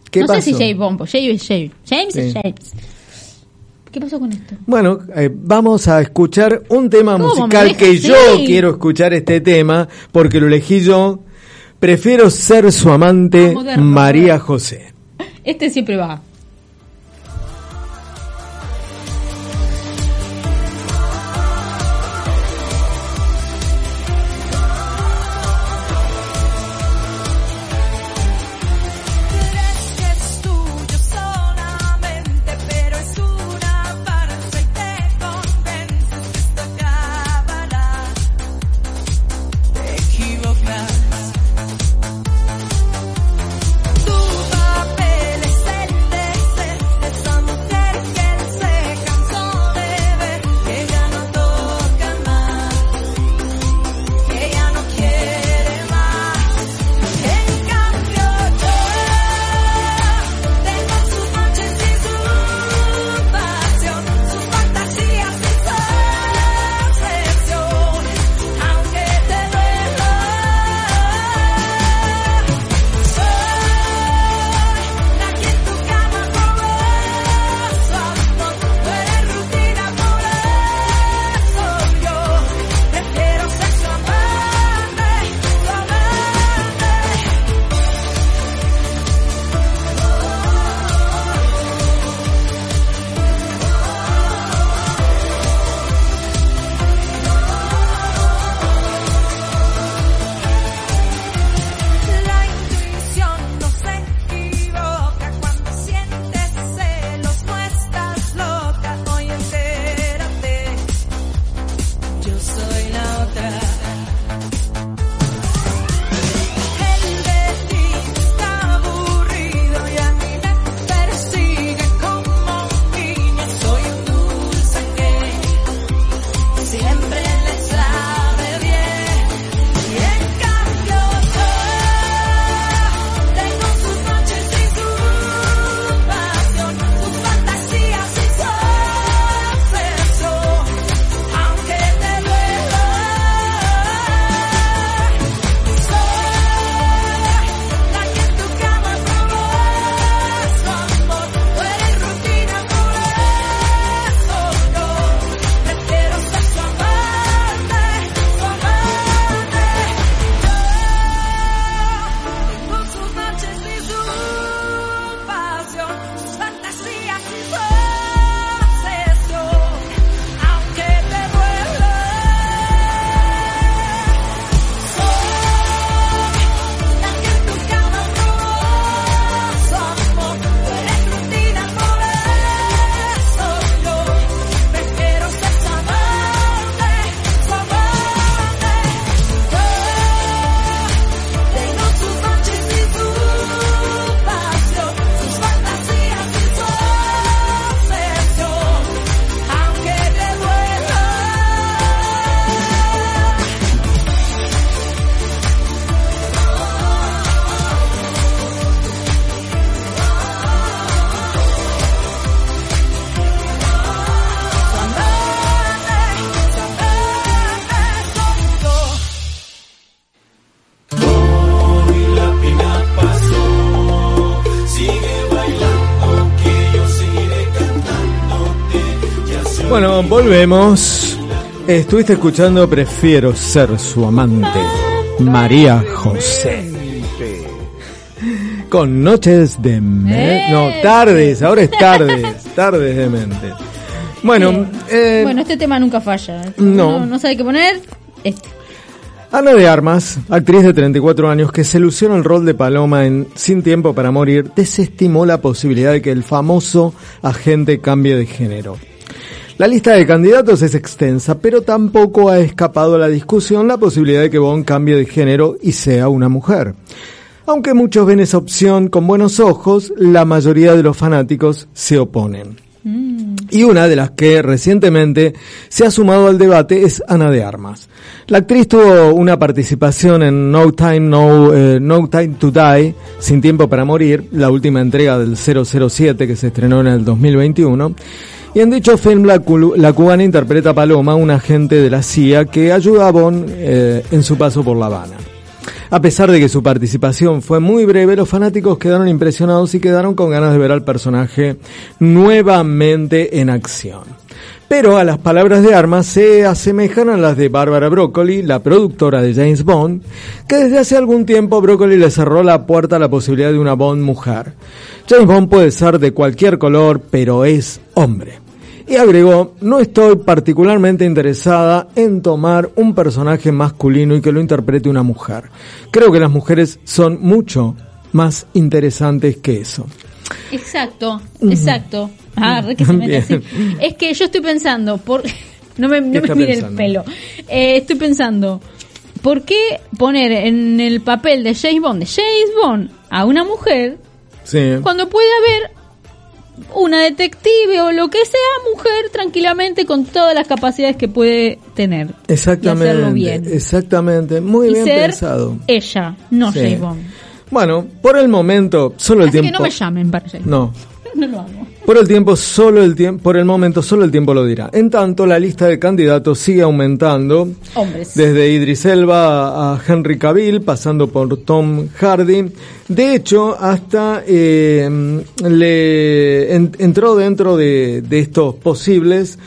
¿Qué no pasó? sé si James Bond, pues James, James, James, sí. ¿Qué pasó con esto? Bueno, eh, vamos a escuchar un tema musical que yo quiero escuchar este tema porque lo elegí yo. Prefiero ser su amante, María José. Este siempre va. Volvemos. Estuviste escuchando Prefiero ser su amante, María José. Con noches de... No, tardes, ahora es tardes, tardes de mente. Bueno, eh, bueno, este tema nunca falla. ¿eh? No. no. Sabe qué poner, este. Ana de Armas, actriz de 34 años que se lució en el rol de Paloma en Sin Tiempo para Morir, desestimó la posibilidad de que el famoso agente cambie de género. La lista de candidatos es extensa, pero tampoco ha escapado a la discusión la posibilidad de que Bond cambie de género y sea una mujer. Aunque muchos ven esa opción con buenos ojos, la mayoría de los fanáticos se oponen. Mm. Y una de las que recientemente se ha sumado al debate es Ana de Armas. La actriz tuvo una participación en No Time, no, eh, no Time to Die, Sin Tiempo para Morir, la última entrega del 007 que se estrenó en el 2021. Y en dicho film la, cubana interpreta a Paloma, un agente de la CIA que ayuda a Bond eh, en su paso por La Habana. A pesar de que su participación fue muy breve, los fanáticos quedaron impresionados y quedaron con ganas de ver al personaje nuevamente en acción. Pero a las palabras de Armas se asemejan a las de Barbara Broccoli, la productora de James Bond, que desde hace algún tiempo Broccoli le cerró la puerta a la posibilidad de una Bond mujer. James Bond puede ser de cualquier color, pero es hombre. Y agregó, no estoy particularmente interesada en tomar un personaje masculino y que lo interprete una mujer. Creo que las mujeres son mucho más interesantes que eso. Exacto, exacto. Ah, que se así. Bien. Es que yo estoy pensando, por no me, ¿Qué no me mire el pelo. Eh, estoy pensando, ¿por qué poner en el papel de James Bond, de James Bond, a una mujer Sí. cuando puede haber una detective o lo que sea mujer tranquilamente con todas las capacidades que puede tener Exactamente. y hacerlo bien Exactamente. Muy y bien ser pensado. ella no Sí. James Bond Bueno, por el momento, solo el así tiempo. que no me llamen para James No. no lo hago Por el tiempo, solo el tiempo, por el momento, solo el tiempo lo dirá. En tanto, la lista de candidatos sigue aumentando. hombres Desde Idris Elba a Henry Cavill, pasando por Tom Hardy. De hecho, hasta eh, le en- entró dentro de, de estos posibles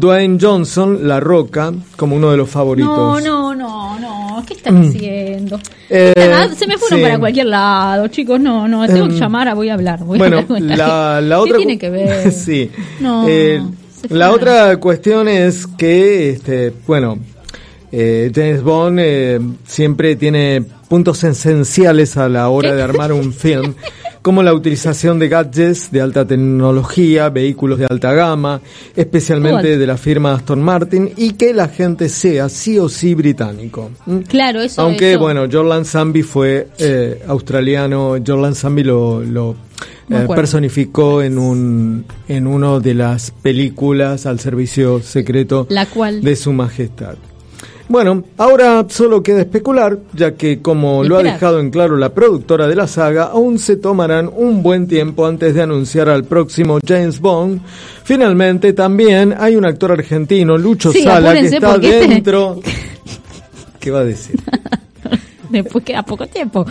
Dwayne Johnson, La Roca, como uno de los favoritos. No, no, no, no. ¿Qué están haciendo? Mm. Eh, Ah, se me fueron sí. para cualquier lado, chicos. No, no, tengo que Em, llamar, a voy a hablar. Voy a Bueno, hablar con esta la, la ¿Qué otra tiene cu- que ver? sí. No, Eh, la otra cuestión es que, este, bueno, eh, James Bond eh, siempre tiene puntos esenciales a la hora de armar un film, como la utilización de gadgets de alta tecnología, vehículos de alta gama, especialmente de la firma Aston Martin, y que la gente sea sí o sí británico. ¿m? Claro, eso Aunque, eso. bueno, Jordan Zambi fue eh, australiano, Jordan Zambi lo, lo eh, personificó en un en uno de las películas al servicio secreto La cual- de su majestad. Bueno, ahora solo queda especular, ya que como lo ha dejado en claro la productora de la saga, aún se tomarán un buen tiempo antes de anunciar al próximo James Bond. Finalmente, también hay un actor argentino, Lucho Sí, Sala, que está este- dentro... ¿Qué va a decir? Después queda poco tiempo.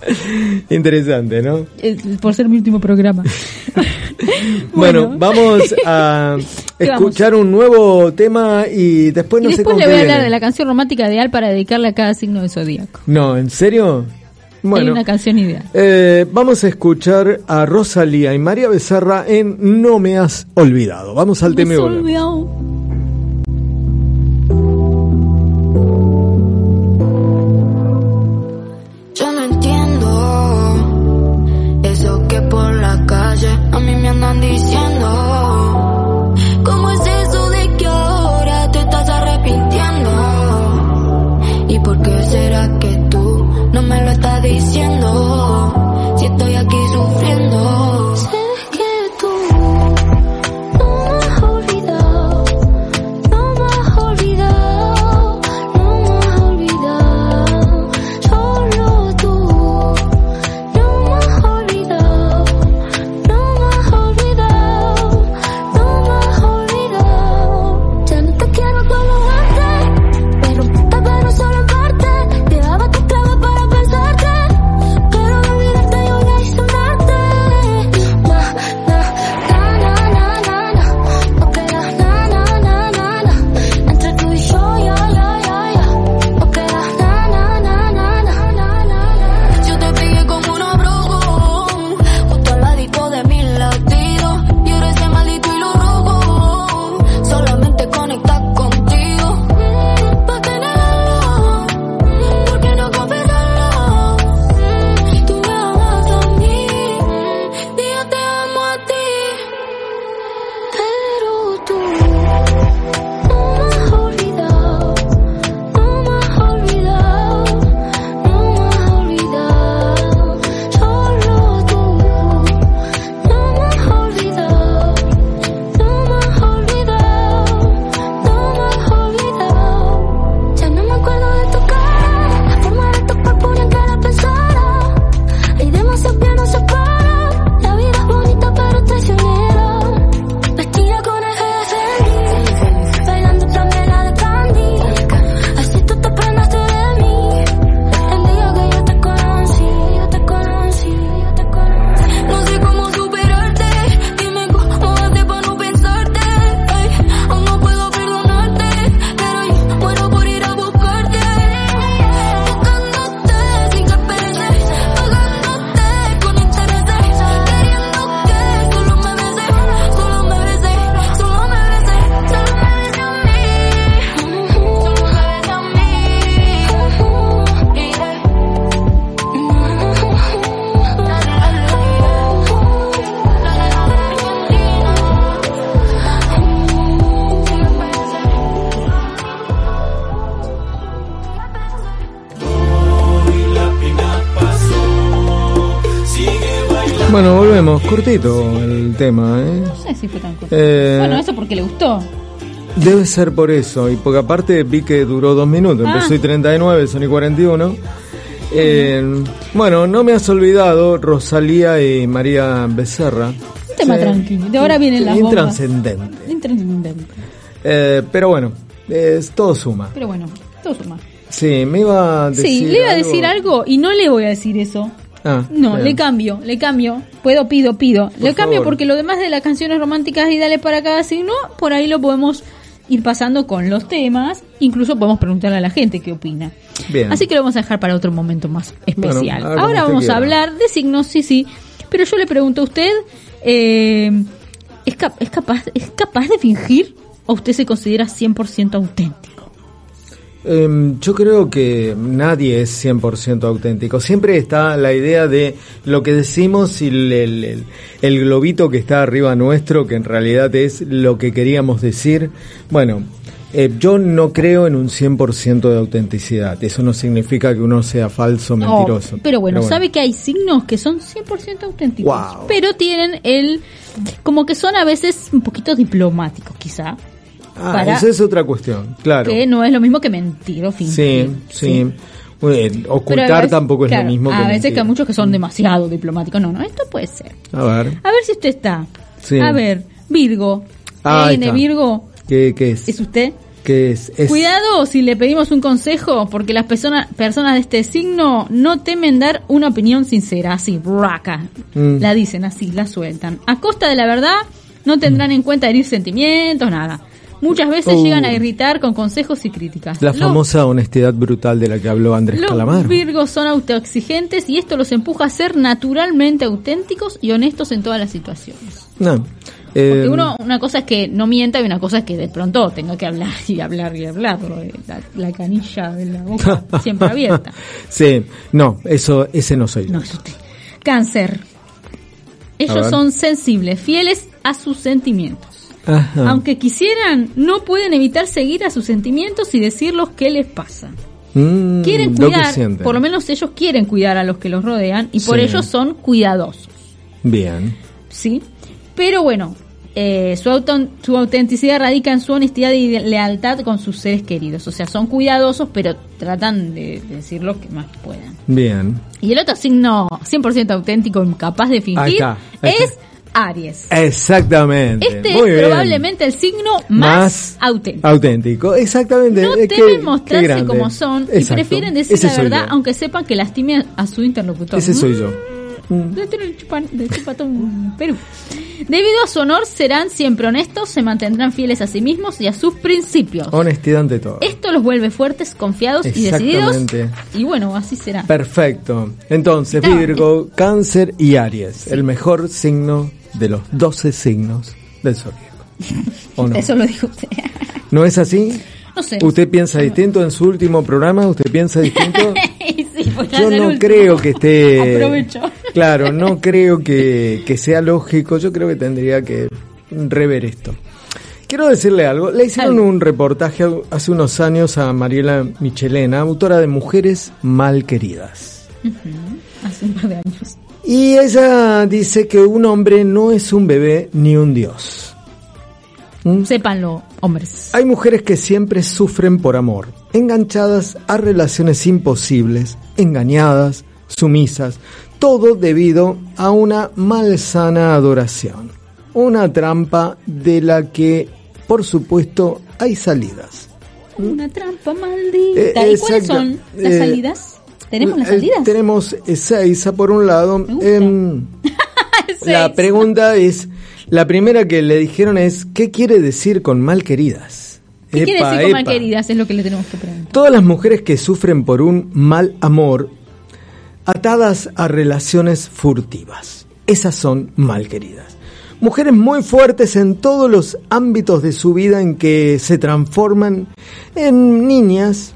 Interesante, ¿no? Eh, Por ser mi último programa. Bueno, vamos a ¿Qué escuchar un nuevo tema y después y no sé después le voy a hablar de la canción romántica ideal para dedicarle a cada signo de zodíaco. No, ¿en serio? Hay Bueno, una canción ideal. eh, vamos a escuchar a Rosalía y María Becerra en No me has olvidado. Vamos al tema ser por eso. Y porque aparte vi que duró dos minutos. Ah. Empezó y 39, son y 41. Eh, bueno, no me has olvidado Rosalía y María Becerra. Un tema Sí. tranquilo. De ahora vienen las bombas. Intranscendente. Intranscendente. Eh, pero bueno, todo suma. Pero bueno, todo suma. Sí, me iba a decir. Sí, le iba a decir algo y no le voy a decir eso. Ah, No, bien. le cambio, le cambio. Puedo, pido, pido. le cambio porque lo demás de las canciones románticas y dale para cada signo, por ahí lo podemos ir pasando con los temas. Incluso podemos preguntarle a la gente qué opina. Bien. Así que lo vamos a dejar para otro momento más especial. Bueno, Ahora vamos quiera. a hablar de signos, sí, sí. Pero yo le pregunto a usted, eh, ¿es, cap- es capaz, ¿es capaz de fingir o usted se considera 100% auténtico? Em, yo creo que nadie es 100% auténtico. Siempre está la idea de lo que decimos y el, el- globito que está arriba nuestro, que en realidad es lo que queríamos decir. Bueno, eh, yo no creo en un 100% de autenticidad. Eso no significa que uno sea falso, mentiroso. Oh, pero bueno, sabe que hay signos que son 100% auténticos, Wow. pero tienen el como que son a veces un poquito diplomáticos, quizá, Ah, para- esa es otra cuestión, claro. que no es lo mismo que mentir o Sí, fingir. sí. A ocultar veces- tampoco es claro, lo mismo que A veces mentir. que hay muchos que son demasiado diplomáticos. No, no, esto puede ser. A ver, A ver si usted está. Sí. A ver, Virgo. Ah, N. Virgo, ¿qué, qué es? ¿es usted? ¿Qué es? Es- Cuidado si le pedimos un consejo, porque las personas personas de este signo no temen dar una opinión sincera, así, raca. Mm. La dicen así, la sueltan. A costa de la verdad, no tendrán en cuenta herir sentimientos, nada. Muchas veces Uh. llegan a irritar con consejos y críticas. La Los- famosa honestidad brutal de la que habló Andrés los Calamar. Virgos son autoexigentes y esto los empuja a ser naturalmente auténticos y honestos en todas las situaciones. No. Porque eh, uno, una cosa es que no mienta y una cosa es que de pronto tenga que hablar y hablar y hablar. La, la canilla de la boca siempre abierta. sí, no, eso, ese no soy yo. No usted. Cáncer. Ellos son sensibles, fieles a sus sentimientos. Ajá. Aunque quisieran, no pueden evitar seguir a sus sentimientos y decirlos qué les pasa. Mm, Quieren cuidar, por lo menos ellos quieren cuidar a los que los rodean y por ello son cuidadosos. Bien. ¿sí? Pero bueno, eh, su, auto- su autenticidad radica en su honestidad y lealtad con sus seres queridos. O sea, son cuidadosos, pero tratan de, de decir lo que más puedan. Bien. Y el otro signo 100% auténtico y capaz de fingir es. Aries. Exactamente. Este Muy es bien. probablemente el signo más, auténtico. auténtico. Exactamente. No Eh, temen qué mostrarse como son y Exacto. prefieren decir Ese la verdad yo. aunque sepan que lastime a su interlocutor. Ese soy yo. Mm, chupatón Perú. Debido a su honor, serán siempre honestos, se mantendrán fieles a sí mismos y a sus principios. Honestidad ante todo. Esto los vuelve fuertes, confiados y decididos. Y bueno, así será. Perfecto. Entonces. Virgo, Cáncer y Aries. El mejor signo de los 12 signos del zodíaco. ¿O no? Eso lo dijo usted. ¿No es así? No sé. ¿Usted piensa distinto en su último programa? ¿Usted piensa distinto? sí, pues Yo no último. creo que esté... Aprovecho. Claro, no creo que, que sea lógico. Yo creo que tendría que rever esto. Quiero decirle algo. Le hicieron un reportaje hace unos años a Mariela Michelena, autora de Mujeres Mal Queridas. Hace un par de años. Y ella dice que un hombre no es un bebé ni un dios. ¿Mm? Sépanlo, hombres. Hay mujeres que siempre sufren por amor, enganchadas a relaciones imposibles, engañadas, sumisas, todo debido a una malsana adoración, una trampa de la que, por supuesto, hay salidas. Una trampa maldita. Eh, ¿Y cuáles exacto. son las Eh, salidas? ¿Tenemos las Eh, salidas? Tenemos eh, seis a por un lado. Em, La pregunta es, la primera que le dijeron es, ¿qué quiere decir con mal queridas? ¿Qué quiere decir con epa. malqueridas? Es lo que le tenemos que preguntar. Todas las mujeres que sufren por un mal amor, atadas a relaciones furtivas, esas son mal queridas. Mujeres muy fuertes en todos los ámbitos de su vida en que se transforman en niñas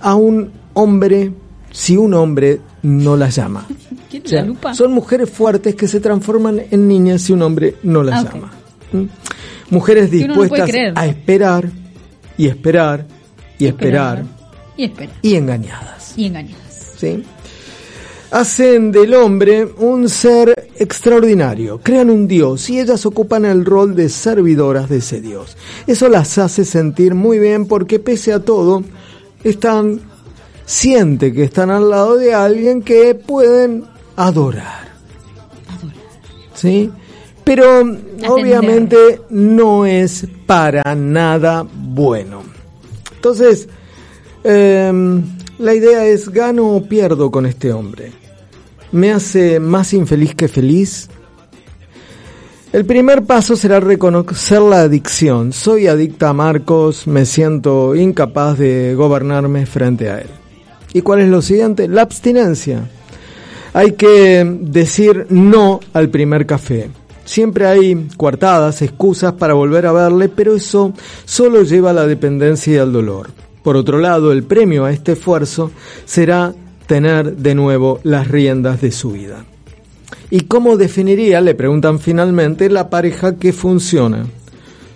a un hombre si un hombre no las llama. ¿Quiere O sea, la lupa? son mujeres fuertes que se transforman en niñas si un hombre no las Ah, llama. ¿Mm? Mujeres no dispuestas a esperar y esperar y esperar Y espera. y engañadas. Y engañadas. ¿sí? hacen del hombre un ser extraordinario, crean un Dios y ellas ocupan el rol de servidoras de ese Dios. Eso las hace sentir muy bien porque pese a todo están, siente que están al lado de alguien que pueden adorar. ¿Sí? Pero obviamente no es para nada bueno. Entonces, em, la idea es, ¿gano o pierdo con este hombre? ¿Me hace más infeliz que feliz? El primer paso será reconocer la adicción. Soy adicta a Marcos, me siento incapaz de gobernarme frente a él. ¿Y cuál es lo siguiente? La abstinencia. Hay que decir no al primer café. Siempre hay coartadas, excusas para volver a verle, pero eso solo lleva a la dependencia y al dolor. Por otro lado, el premio a este esfuerzo será tener de nuevo las riendas de su vida. ¿Y cómo definiría, le preguntan finalmente, la pareja que funciona?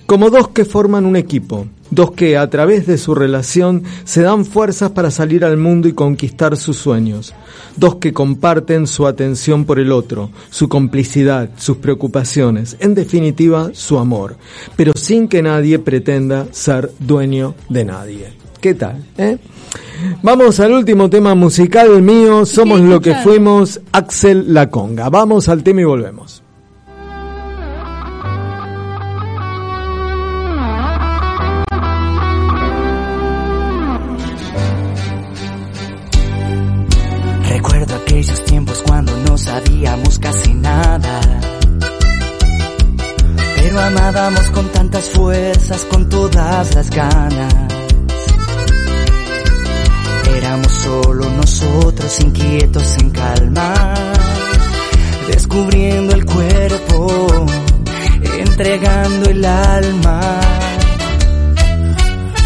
Como dos que forman un equipo, dos que a través de su relación se dan fuerzas para salir al mundo y conquistar sus sueños, dos que comparten su atención por el otro, su complicidad, sus preocupaciones, en definitiva su amor, pero sin que nadie pretenda ser dueño de nadie. ¿Qué tal? Eh? Vamos al último tema musical mío, somos lo que fuimos, Axel La Conga. Vamos al tema y volvemos. Tantas fuerzas, con todas las ganas. Éramos solo nosotros, inquietos en calma, descubriendo el cuerpo, entregando el alma.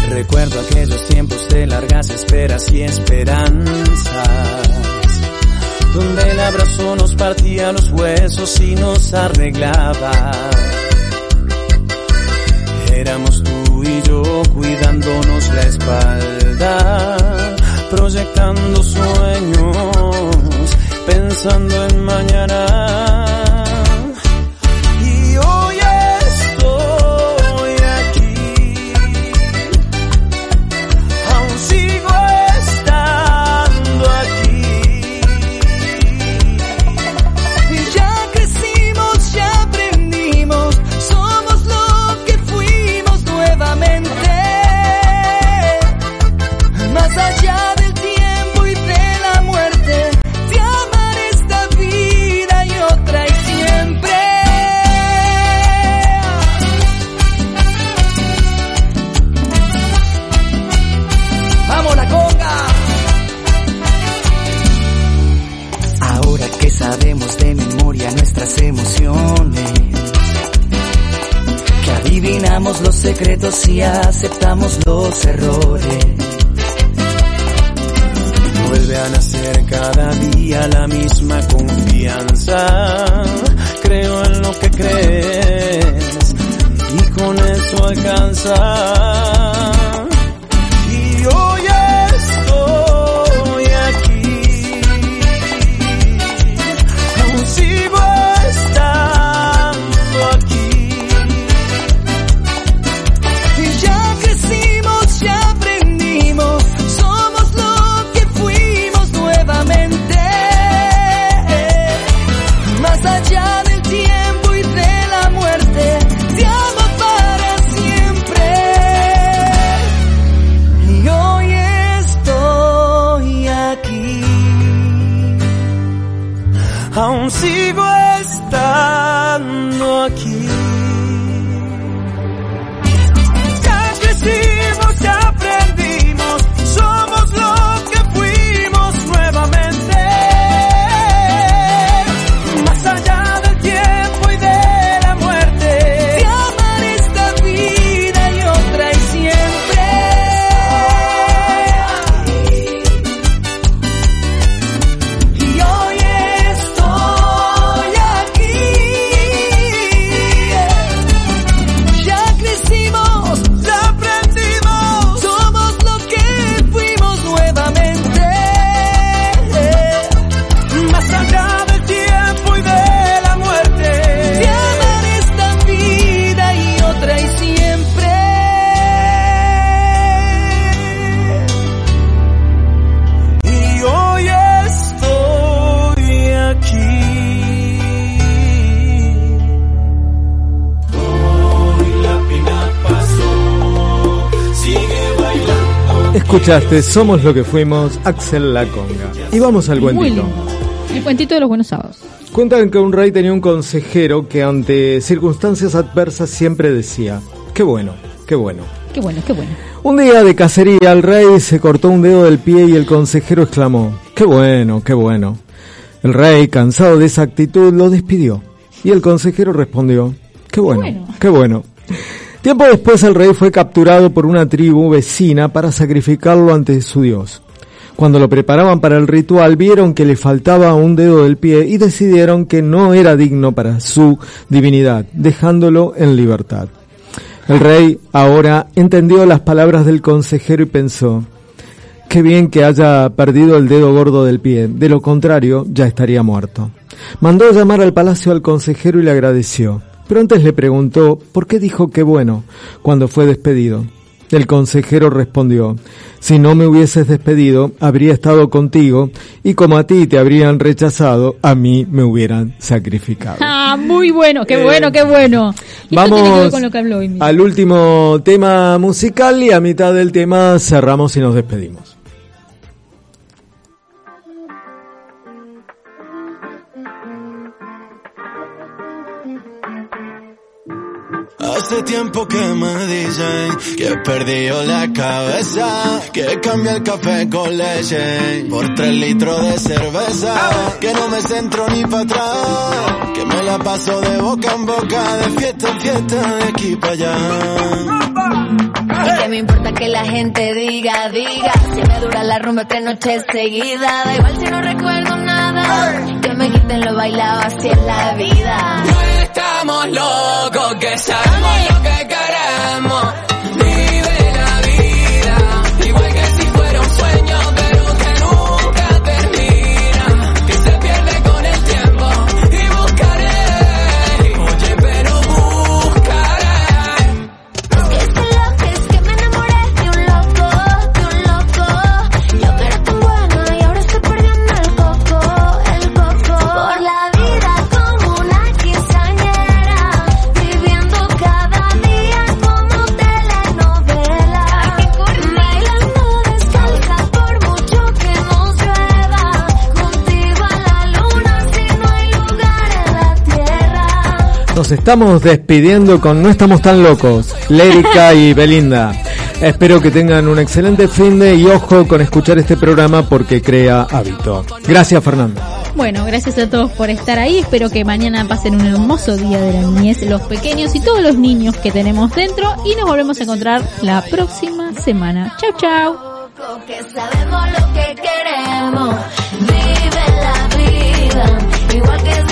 Recuerdo aquellos tiempos de largas esperas y esperanzas, donde el abrazo nos partía los huesos y nos arreglaba. Éramos tú y yo cuidándonos la espalda, proyectando sueños, pensando en mañana. Aceptamos los errores. Vuelve a nacer cada día la misma confianza. Creo en lo que crees y con eso alcanza. Escuchaste Somos lo que fuimos, Axel La Conga. Y vamos al cuentito. El cuentito de los buenos sábados. Cuentan que un rey tenía un consejero que ante circunstancias adversas siempre decía, qué bueno, qué bueno. Qué bueno, qué bueno. Un día de cacería el rey se cortó un dedo del pie y el consejero exclamó, qué bueno, qué bueno. El rey, cansado de esa actitud, lo despidió. Y el consejero respondió, qué bueno, bueno. qué bueno. Tiempo después el rey fue capturado por una tribu vecina para sacrificarlo ante su dios. Cuando lo preparaban para el ritual vieron que le faltaba un dedo del pie y decidieron que no era digno para su divinidad, dejándolo en libertad. El rey ahora entendió las palabras del consejero y pensó, qué bien que haya perdido el dedo gordo del pie, de lo contrario ya estaría muerto. Mandó llamar al palacio al consejero y le agradeció, pero antes le preguntó por qué dijo que bueno cuando fue despedido. El consejero respondió, si no me hubieses despedido, habría estado contigo y como a ti te habrían rechazado, a mí me hubieran sacrificado. Ah, muy bueno, qué Eh, bueno, qué bueno. Que Vamos con lo que habló hoy mismo. al último tema musical y a mitad del tema cerramos y nos despedimos. Hace tiempo que me dicen que he perdido la cabeza, que cambia el café con leche por tres litros de cerveza, que no me centro ni para atrás, que me la paso de boca en boca, de fiesta en fiesta, de aquí para allá. Que me importa que la gente diga, diga Si me dura la rumba tres noches seguidas Da igual si no recuerdo nada Que me quiten lo bailado así es la vida estamos locos, que sabemos lo que Nos estamos despidiendo con No estamos tan locos, Lérica y Belinda. Espero que tengan un excelente fin de y ojo con escuchar este programa porque crea hábito. Gracias Fernando. Bueno, gracias a todos por estar ahí. Espero que mañana pasen un hermoso día de la niñez, los pequeños y todos los niños que tenemos dentro. Y nos volvemos a encontrar la próxima semana. Chau, chau. que sabemos lo que queremos. Vive la vida, igual que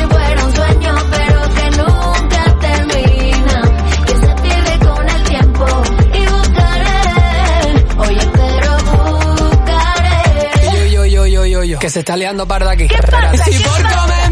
se está liando parda aquí. pasa? Si ¿Qué por?